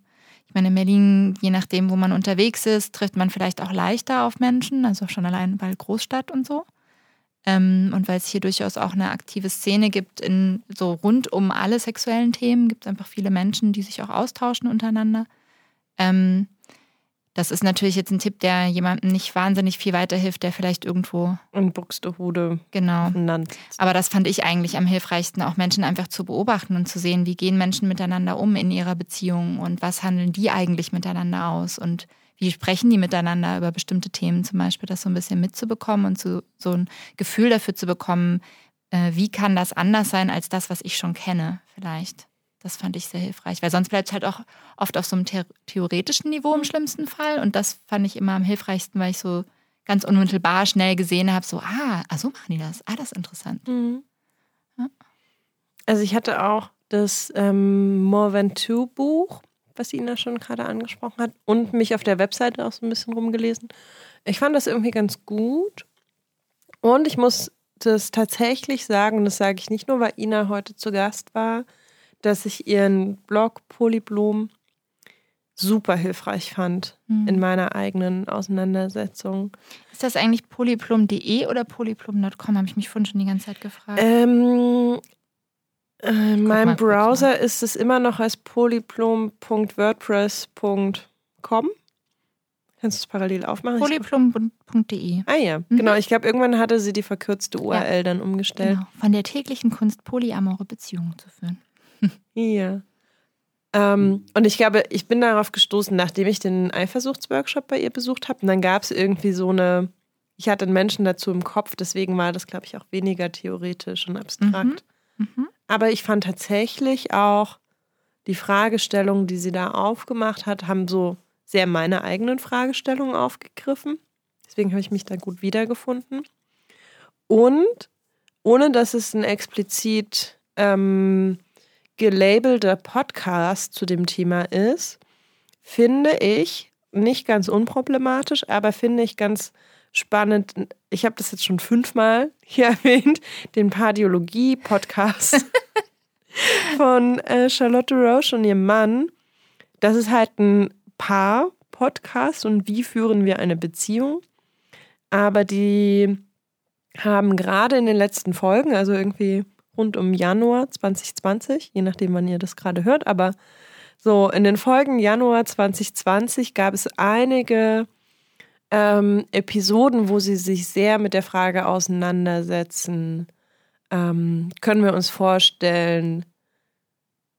Ich meine, in Berlin, je nachdem, wo man unterwegs ist, trifft man vielleicht auch leichter auf Menschen, also schon allein, weil Großstadt und so. Ähm, und weil es hier durchaus auch eine aktive Szene gibt, in so rund um alle sexuellen Themen, gibt es einfach viele Menschen, die sich auch austauschen untereinander. Ähm, das ist natürlich jetzt ein Tipp, der jemandem nicht wahnsinnig viel weiterhilft, der vielleicht irgendwo. In Buxtehude. Genau. Aber das fand ich eigentlich am hilfreichsten, auch Menschen einfach zu beobachten und zu sehen, wie gehen Menschen miteinander um in ihrer Beziehung und was handeln die eigentlich miteinander aus und wie sprechen die miteinander über bestimmte Themen zum Beispiel, das so ein bisschen mitzubekommen und zu, so ein Gefühl dafür zu bekommen, äh, wie kann das anders sein als das, was ich schon kenne, vielleicht. Das fand ich sehr hilfreich, weil sonst bleibt es halt auch oft auf so einem theoretischen Niveau im schlimmsten Fall. Und das fand ich immer am hilfreichsten, weil ich so ganz unmittelbar schnell gesehen habe, so, ah, so machen die das. Ah, das ist interessant. Mhm. Ja. Also ich hatte auch das ähm, More Than Two Buch, was Ina schon gerade angesprochen hat, und mich auf der Webseite auch so ein bisschen rumgelesen. Ich fand das irgendwie ganz gut. Und ich muss das tatsächlich sagen, das sage ich nicht nur, weil Ina heute zu Gast war, dass ich ihren Blog Polyblom super hilfreich fand mhm. in meiner eigenen Auseinandersetzung. Ist das eigentlich polyplom.de oder polyplom.com? Habe ich mich vorhin schon die ganze Zeit gefragt. Ähm, äh, mein Browser ist es immer noch als polyplom.wordpress.com. Kannst du es parallel aufmachen? Polyplom.de. Ah ja, mhm. genau. Ich glaube, irgendwann hatte sie die verkürzte URL ja. dann umgestellt. Genau. Von der täglichen Kunst polyamore Beziehungen zu führen. [LAUGHS] Ja. Ähm, und ich glaube, ich bin darauf gestoßen, nachdem ich den Eifersuchtsworkshop bei ihr besucht habe. Und dann gab es irgendwie so eine, ich hatte einen Menschen dazu im Kopf, deswegen war das, glaube ich, auch weniger theoretisch und abstrakt. Mhm. Mhm. Aber ich fand tatsächlich auch die Fragestellungen, die sie da aufgemacht hat, haben so sehr meine eigenen Fragestellungen aufgegriffen. Deswegen habe ich mich da gut wiedergefunden. Und ohne dass es ein explizit ähm, gelabelter Podcast zu dem Thema ist, finde ich nicht ganz unproblematisch, aber finde ich ganz spannend. Ich habe das jetzt schon fünfmal hier [LAUGHS] erwähnt, den Pardiologie-Podcast [LAUGHS] von äh, Charlotte Roche und ihrem Mann. Das ist halt ein Paar-Podcast und wie führen wir eine Beziehung. Aber die haben gerade in den letzten Folgen, also irgendwie rund um Januar 2020, je nachdem, wann ihr das gerade hört. Aber so in den Folgen Januar 2020 gab es einige ähm, Episoden, wo sie sich sehr mit der Frage auseinandersetzen. Ähm, können wir uns vorstellen,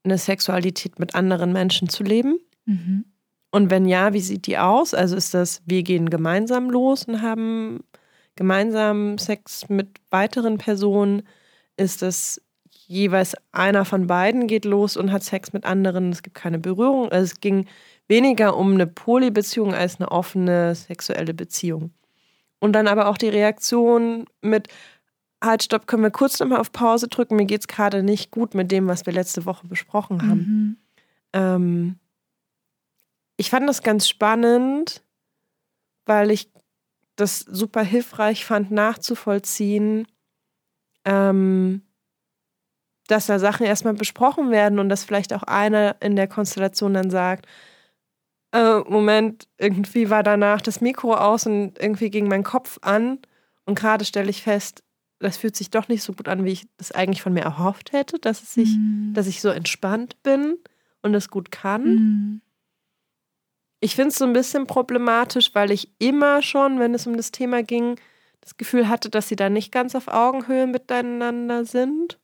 eine Sexualität mit anderen Menschen zu leben? Mhm. Und wenn ja, wie sieht die aus? Also ist das, wir gehen gemeinsam los und haben gemeinsam Sex mit weiteren Personen? ist es jeweils einer von beiden geht los und hat Sex mit anderen. Es gibt keine Berührung. Also es ging weniger um eine Polybeziehung als eine offene sexuelle Beziehung. Und dann aber auch die Reaktion mit, halt, stopp, können wir kurz nochmal auf Pause drücken? Mir geht es gerade nicht gut mit dem, was wir letzte Woche besprochen haben. Mhm. Ähm, ich fand das ganz spannend, weil ich das super hilfreich fand, nachzuvollziehen, ähm, dass da Sachen erstmal besprochen werden und dass vielleicht auch einer in der Konstellation dann sagt, äh, Moment, irgendwie war danach das Mikro aus und irgendwie ging mein Kopf an und gerade stelle ich fest, das fühlt sich doch nicht so gut an, wie ich das eigentlich von mir erhofft hätte, dass es sich, mhm. dass ich so entspannt bin und das gut kann. Mhm. Ich finde es so ein bisschen problematisch, weil ich immer schon, wenn es um das Thema ging, das Gefühl hatte, dass sie da nicht ganz auf Augenhöhe miteinander sind.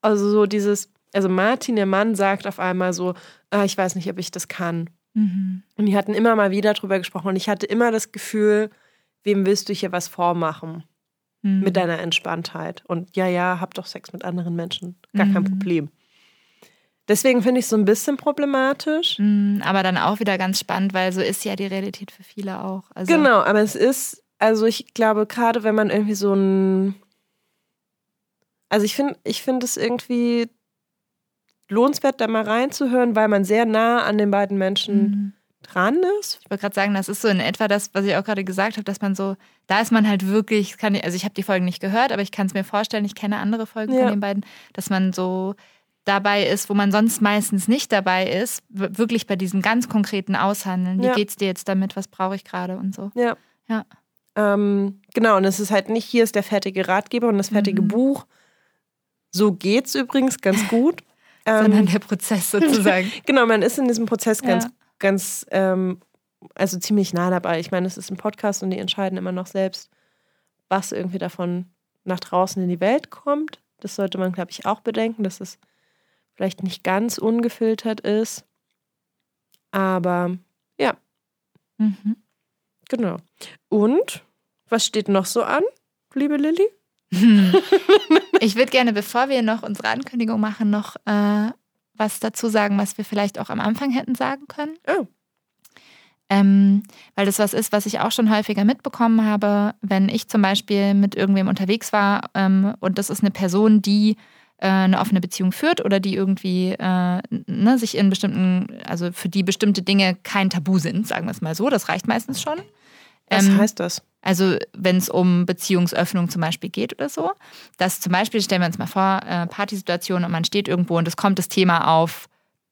Also so dieses, also Martin, der Mann, sagt auf einmal so, ah, ich weiß nicht, ob ich das kann. Mhm. Und die hatten immer mal wieder drüber gesprochen und ich hatte immer das Gefühl, wem willst du hier was vormachen? Mhm. Mit deiner Entspanntheit. Und ja, ja, hab doch Sex mit anderen Menschen. Gar mhm. kein Problem. Deswegen finde ich es so ein bisschen problematisch. Mhm, aber dann auch wieder ganz spannend, weil so ist ja die Realität für viele auch. Also genau, aber es ist also ich glaube, gerade wenn man irgendwie so ein. Also ich finde, ich finde es irgendwie lohnenswert, da mal reinzuhören, weil man sehr nah an den beiden Menschen mhm. dran ist. Ich wollte gerade sagen, das ist so in etwa das, was ich auch gerade gesagt habe, dass man so, da ist man halt wirklich, kann, also ich habe die Folgen nicht gehört, aber ich kann es mir vorstellen, ich kenne andere Folgen ja. von den beiden, dass man so dabei ist, wo man sonst meistens nicht dabei ist, wirklich bei diesem ganz konkreten Aushandeln. Wie ja. geht's dir jetzt damit? Was brauche ich gerade und so. Ja. Ja. Ähm, genau, und es ist halt nicht, hier ist der fertige Ratgeber und das fertige mhm. Buch. So geht's übrigens ganz gut. Sondern ähm, der Prozess sozusagen. [LAUGHS] genau, man ist in diesem Prozess ganz, ja. ganz, ähm, also ziemlich nah dabei. Ich meine, es ist ein Podcast und die entscheiden immer noch selbst, was irgendwie davon nach draußen in die Welt kommt. Das sollte man, glaube ich, auch bedenken, dass es vielleicht nicht ganz ungefiltert ist. Aber ja. Mhm. Genau. Und was steht noch so an, liebe Lilly? [LAUGHS] ich würde gerne, bevor wir noch unsere Ankündigung machen, noch äh, was dazu sagen, was wir vielleicht auch am Anfang hätten sagen können. Oh. Ähm, weil das was ist, was ich auch schon häufiger mitbekommen habe, wenn ich zum Beispiel mit irgendwem unterwegs war ähm, und das ist eine Person, die äh, eine offene Beziehung führt oder die irgendwie äh, ne, sich in bestimmten, also für die bestimmte Dinge kein Tabu sind, sagen wir es mal so, das reicht meistens schon. Was ähm, heißt das? Also wenn es um Beziehungsöffnung zum Beispiel geht oder so, dass zum Beispiel, stellen wir uns mal vor, äh, Partysituation und man steht irgendwo und es kommt das Thema auf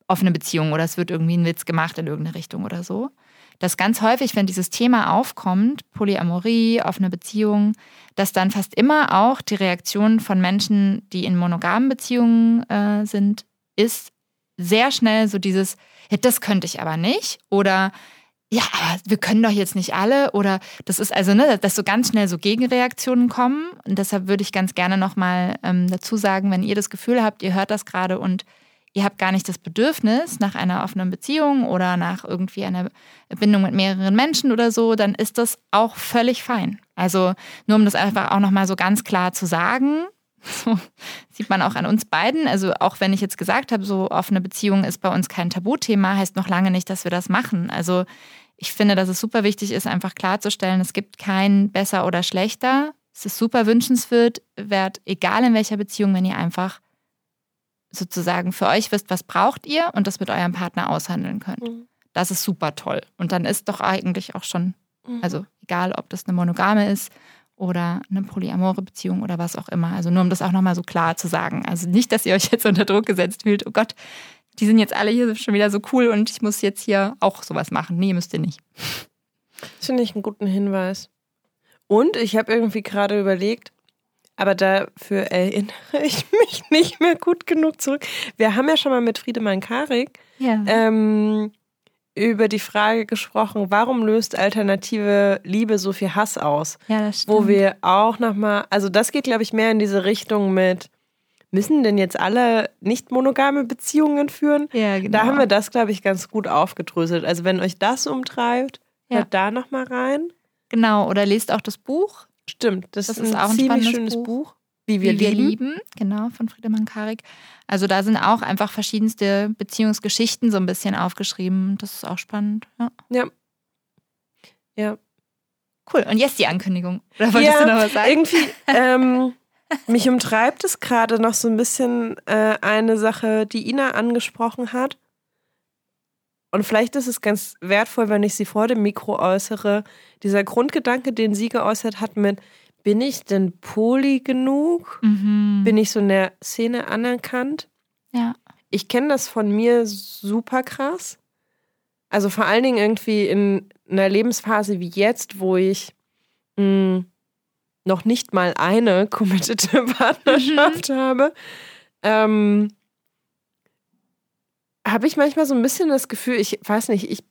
offene Beziehung oder es wird irgendwie ein Witz gemacht in irgendeine Richtung oder so. Dass ganz häufig, wenn dieses Thema aufkommt, Polyamorie, offene Beziehung, dass dann fast immer auch die Reaktion von Menschen, die in monogamen Beziehungen äh, sind, ist sehr schnell so dieses, ja, das könnte ich aber nicht oder ja, aber wir können doch jetzt nicht alle oder das ist also, ne, dass so ganz schnell so Gegenreaktionen kommen und deshalb würde ich ganz gerne nochmal ähm, dazu sagen, wenn ihr das Gefühl habt, ihr hört das gerade und ihr habt gar nicht das Bedürfnis nach einer offenen Beziehung oder nach irgendwie einer Bindung mit mehreren Menschen oder so, dann ist das auch völlig fein. Also nur um das einfach auch nochmal so ganz klar zu sagen, [LAUGHS] so sieht man auch an uns beiden. Also auch wenn ich jetzt gesagt habe, so offene Beziehung ist bei uns kein Tabuthema, heißt noch lange nicht, dass wir das machen. Also ich finde, dass es super wichtig ist, einfach klarzustellen, es gibt kein besser oder schlechter. Es ist super wünschenswert, egal in welcher Beziehung, wenn ihr einfach sozusagen für euch wisst, was braucht ihr und das mit eurem Partner aushandeln könnt. Mhm. Das ist super toll. Und dann ist doch eigentlich auch schon, mhm. also egal, ob das eine monogame ist oder eine polyamore Beziehung oder was auch immer. Also nur um das auch nochmal so klar zu sagen. Also nicht, dass ihr euch jetzt unter Druck gesetzt fühlt, oh Gott, die sind jetzt alle hier schon wieder so cool und ich muss jetzt hier auch sowas machen. Nee, müsst ihr nicht. Das finde ich einen guten Hinweis. Und ich habe irgendwie gerade überlegt, aber dafür erinnere ich [LAUGHS] mich nicht mehr gut genug zurück. Wir haben ja schon mal mit Friedemann Karik ja. ähm, über die Frage gesprochen, warum löst alternative Liebe so viel Hass aus? Ja, das stimmt. Wo wir auch nochmal, also das geht, glaube ich, mehr in diese Richtung mit, müssen denn jetzt alle nicht monogame Beziehungen führen? Ja, genau. Da haben wir das, glaube ich, ganz gut aufgedröselt. Also wenn euch das umtreibt, ja. hört da nochmal rein. Genau, oder lest auch das Buch. Stimmt, das, das ist, ein, auch ein ziemlich schönes Buch. Buch. Wie wir, Wie wir lieben. lieben. Genau, von Friedemann Karik. Also da sind auch einfach verschiedenste Beziehungsgeschichten so ein bisschen aufgeschrieben. Das ist auch spannend. Ja. Ja. ja. Cool. Und jetzt die Ankündigung. Oder wolltest ja, du noch was sagen? Irgendwie, [LAUGHS] ähm, mich umtreibt es gerade noch so ein bisschen äh, eine Sache, die Ina angesprochen hat. Und vielleicht ist es ganz wertvoll, wenn ich sie vor dem Mikro äußere. Dieser Grundgedanke, den sie geäußert hat mit, bin ich denn poly genug? Mhm. Bin ich so in der Szene anerkannt? Ja. Ich kenne das von mir super krass. Also vor allen Dingen irgendwie in einer Lebensphase wie jetzt, wo ich mh, hm, noch nicht mal eine [LAUGHS] committed Partnerschaft mhm. habe, ähm, habe ich manchmal so ein bisschen das Gefühl, ich weiß nicht, ich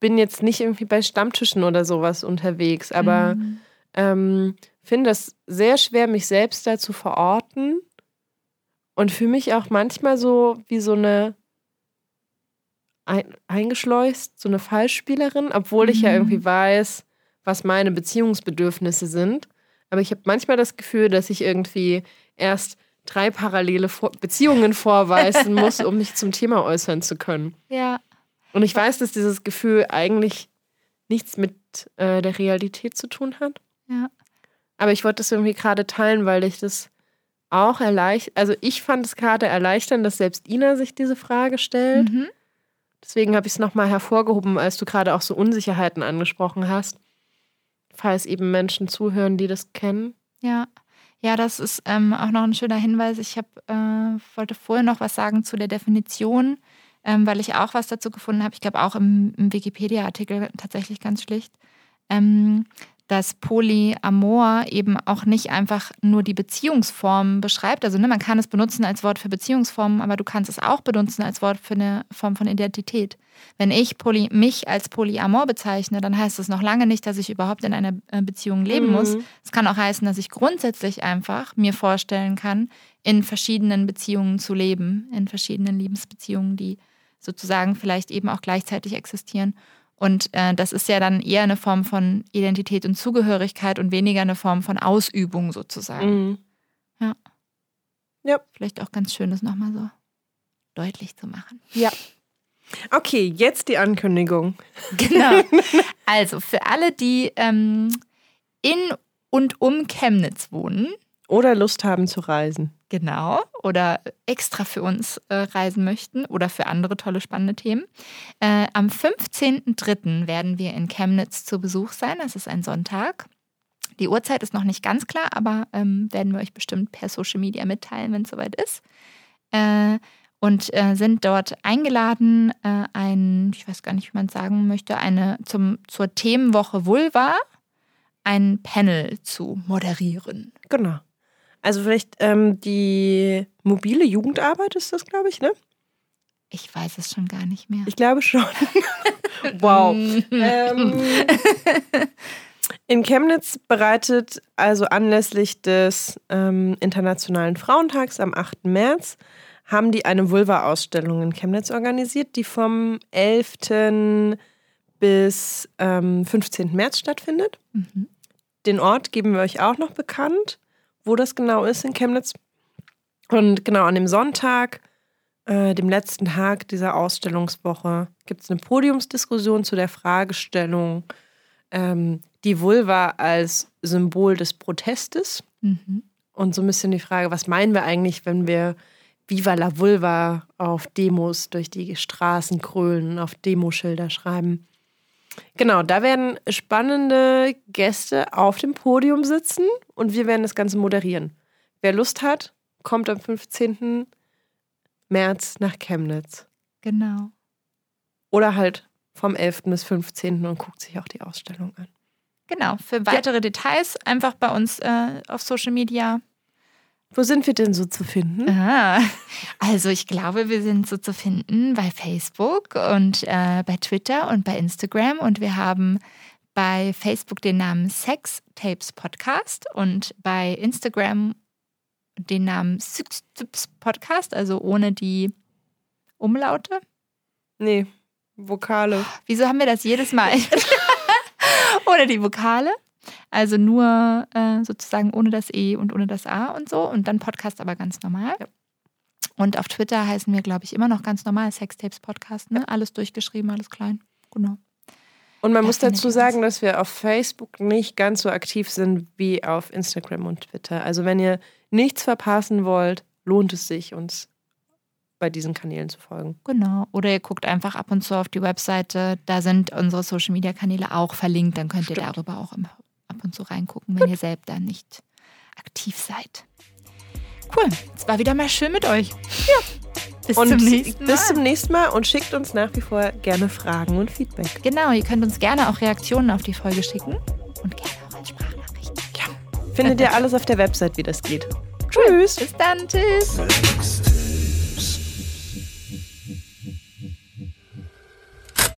bin jetzt nicht irgendwie bei Stammtischen oder sowas unterwegs, aber mhm. ähm, finde es sehr schwer, mich selbst da zu verorten und fühle mich auch manchmal so wie so eine ein, eingeschleust, so eine Fallspielerin, obwohl ich ja mhm. irgendwie weiß, was meine Beziehungsbedürfnisse sind. Aber ich habe manchmal das Gefühl, dass ich irgendwie erst drei parallele Beziehungen vorweisen muss, um mich zum Thema äußern zu können. Ja. Und ich weiß, dass dieses Gefühl eigentlich nichts mit äh, der Realität zu tun hat. Ja. Aber ich wollte das irgendwie gerade teilen, weil ich das auch erleichtert, also ich fand es gerade erleichternd, dass selbst Ina sich diese Frage stellt. Mhm. Deswegen habe ich es nochmal hervorgehoben, als du gerade auch so Unsicherheiten angesprochen hast falls eben Menschen zuhören, die das kennen. Ja. Ja, das ist ähm, auch noch ein schöner Hinweis. Ich hab, äh, wollte vorher noch was sagen zu der Definition, ähm, weil ich auch was dazu gefunden habe. Ich glaube auch im, im Wikipedia-Artikel tatsächlich ganz schlicht. Ähm, dass Polyamor eben auch nicht einfach nur die Beziehungsform beschreibt. Also ne, man kann es benutzen als Wort für Beziehungsformen, aber du kannst es auch benutzen als Wort für eine Form von Identität. Wenn ich poly, mich als Polyamor bezeichne, dann heißt das noch lange nicht, dass ich überhaupt in einer äh, Beziehung leben mhm. muss. Es kann auch heißen, dass ich grundsätzlich einfach mir vorstellen kann, in verschiedenen Beziehungen zu leben, in verschiedenen Liebesbeziehungen, die sozusagen vielleicht eben auch gleichzeitig existieren. Und äh, das ist ja dann eher eine Form von Identität und Zugehörigkeit und weniger eine Form von Ausübung sozusagen. Mhm. Ja. Ja. Vielleicht auch ganz schön, das nochmal so deutlich zu machen. Ja. Okay, jetzt die Ankündigung. [LAUGHS] Genau. [LAUGHS] Also für alle, die ähm, in und um Chemnitz wohnen. Oder Lust haben zu reisen. Genau. Oder extra für uns äh, reisen möchten oder für andere tolle, spannende Themen. Äh, am 15.03. werden wir in Chemnitz zu Besuch sein. Das ist ein Sonntag. Die Uhrzeit ist noch nicht ganz klar, aber ähm, werden wir euch bestimmt per Social Media mitteilen, wenn es soweit ist. Äh, und äh, sind dort eingeladen, äh, ein, ich weiß gar nicht, wie man es sagen möchte, eine zum, zur Themenwoche Vulva ein Panel zu moderieren. Genau. Also vielleicht ähm, die mobile Jugendarbeit ist das, glaube ich, ne? Ich weiß es schon gar nicht mehr. Ich glaube schon. [LAUGHS] wow. ähm, in Chemnitz bereitet also anlässlich des ähm, Internationalen Frauentags am 8. März haben die eine Vulva-Ausstellung in Chemnitz organisiert, die vom 11. bis ähm, 15. März stattfindet. Mhm. Den Ort geben wir euch auch noch bekannt wo das genau ist in Chemnitz. Und genau an dem Sonntag, äh, dem letzten Tag dieser Ausstellungswoche, gibt es eine Podiumsdiskussion zu der Fragestellung, ähm, die Vulva als Symbol des Protestes. Mhm. Und so ein bisschen die Frage, was meinen wir eigentlich, wenn wir Viva la Vulva auf Demos durch die Straßen krölen, auf Demoschilder schreiben. Genau, da werden spannende Gäste auf dem Podium sitzen und wir werden das Ganze moderieren. Wer Lust hat, kommt am 15. März nach Chemnitz. Genau. Oder halt vom 11. bis 15. und guckt sich auch die Ausstellung an. Genau, für weitere ja. Details einfach bei uns äh, auf Social Media wo sind wir denn so zu finden? Ah, also ich glaube, wir sind so zu finden bei Facebook und äh, bei Twitter und bei Instagram und wir haben bei Facebook den Namen Sex Tapes Podcast und bei Instagram den Namen Sex Tapes Podcast, also ohne die Umlaute. Nee, Vokale. Wieso haben wir das jedes Mal? [LAUGHS] ohne die Vokale. Also nur äh, sozusagen ohne das E und ohne das A und so. Und dann Podcast aber ganz normal. Ja. Und auf Twitter heißen wir, glaube ich, immer noch ganz normal Sextapes Podcast. Ne? Alles durchgeschrieben, alles klein. Genau. Und man da muss dazu sagen, dass wir auf Facebook nicht ganz so aktiv sind wie auf Instagram und Twitter. Also wenn ihr nichts verpassen wollt, lohnt es sich, uns bei diesen Kanälen zu folgen. Genau. Oder ihr guckt einfach ab und zu auf die Webseite. Da sind unsere Social Media Kanäle auch verlinkt. Dann könnt ihr Stimmt. darüber auch ab und zu reingucken, wenn ihr selbst da nicht aktiv seid. Cool, es war wieder mal schön mit euch. Ja. Bis und zum nächsten Mal. Bis zum nächsten Mal und schickt uns nach wie vor gerne Fragen und Feedback. Genau, ihr könnt uns gerne auch Reaktionen auf die Folge schicken und gerne auch als Sprachnachrichten. Ja. Findet ihr alles auf der Website, wie das geht. Tschüss. Bis dann. Tschüss.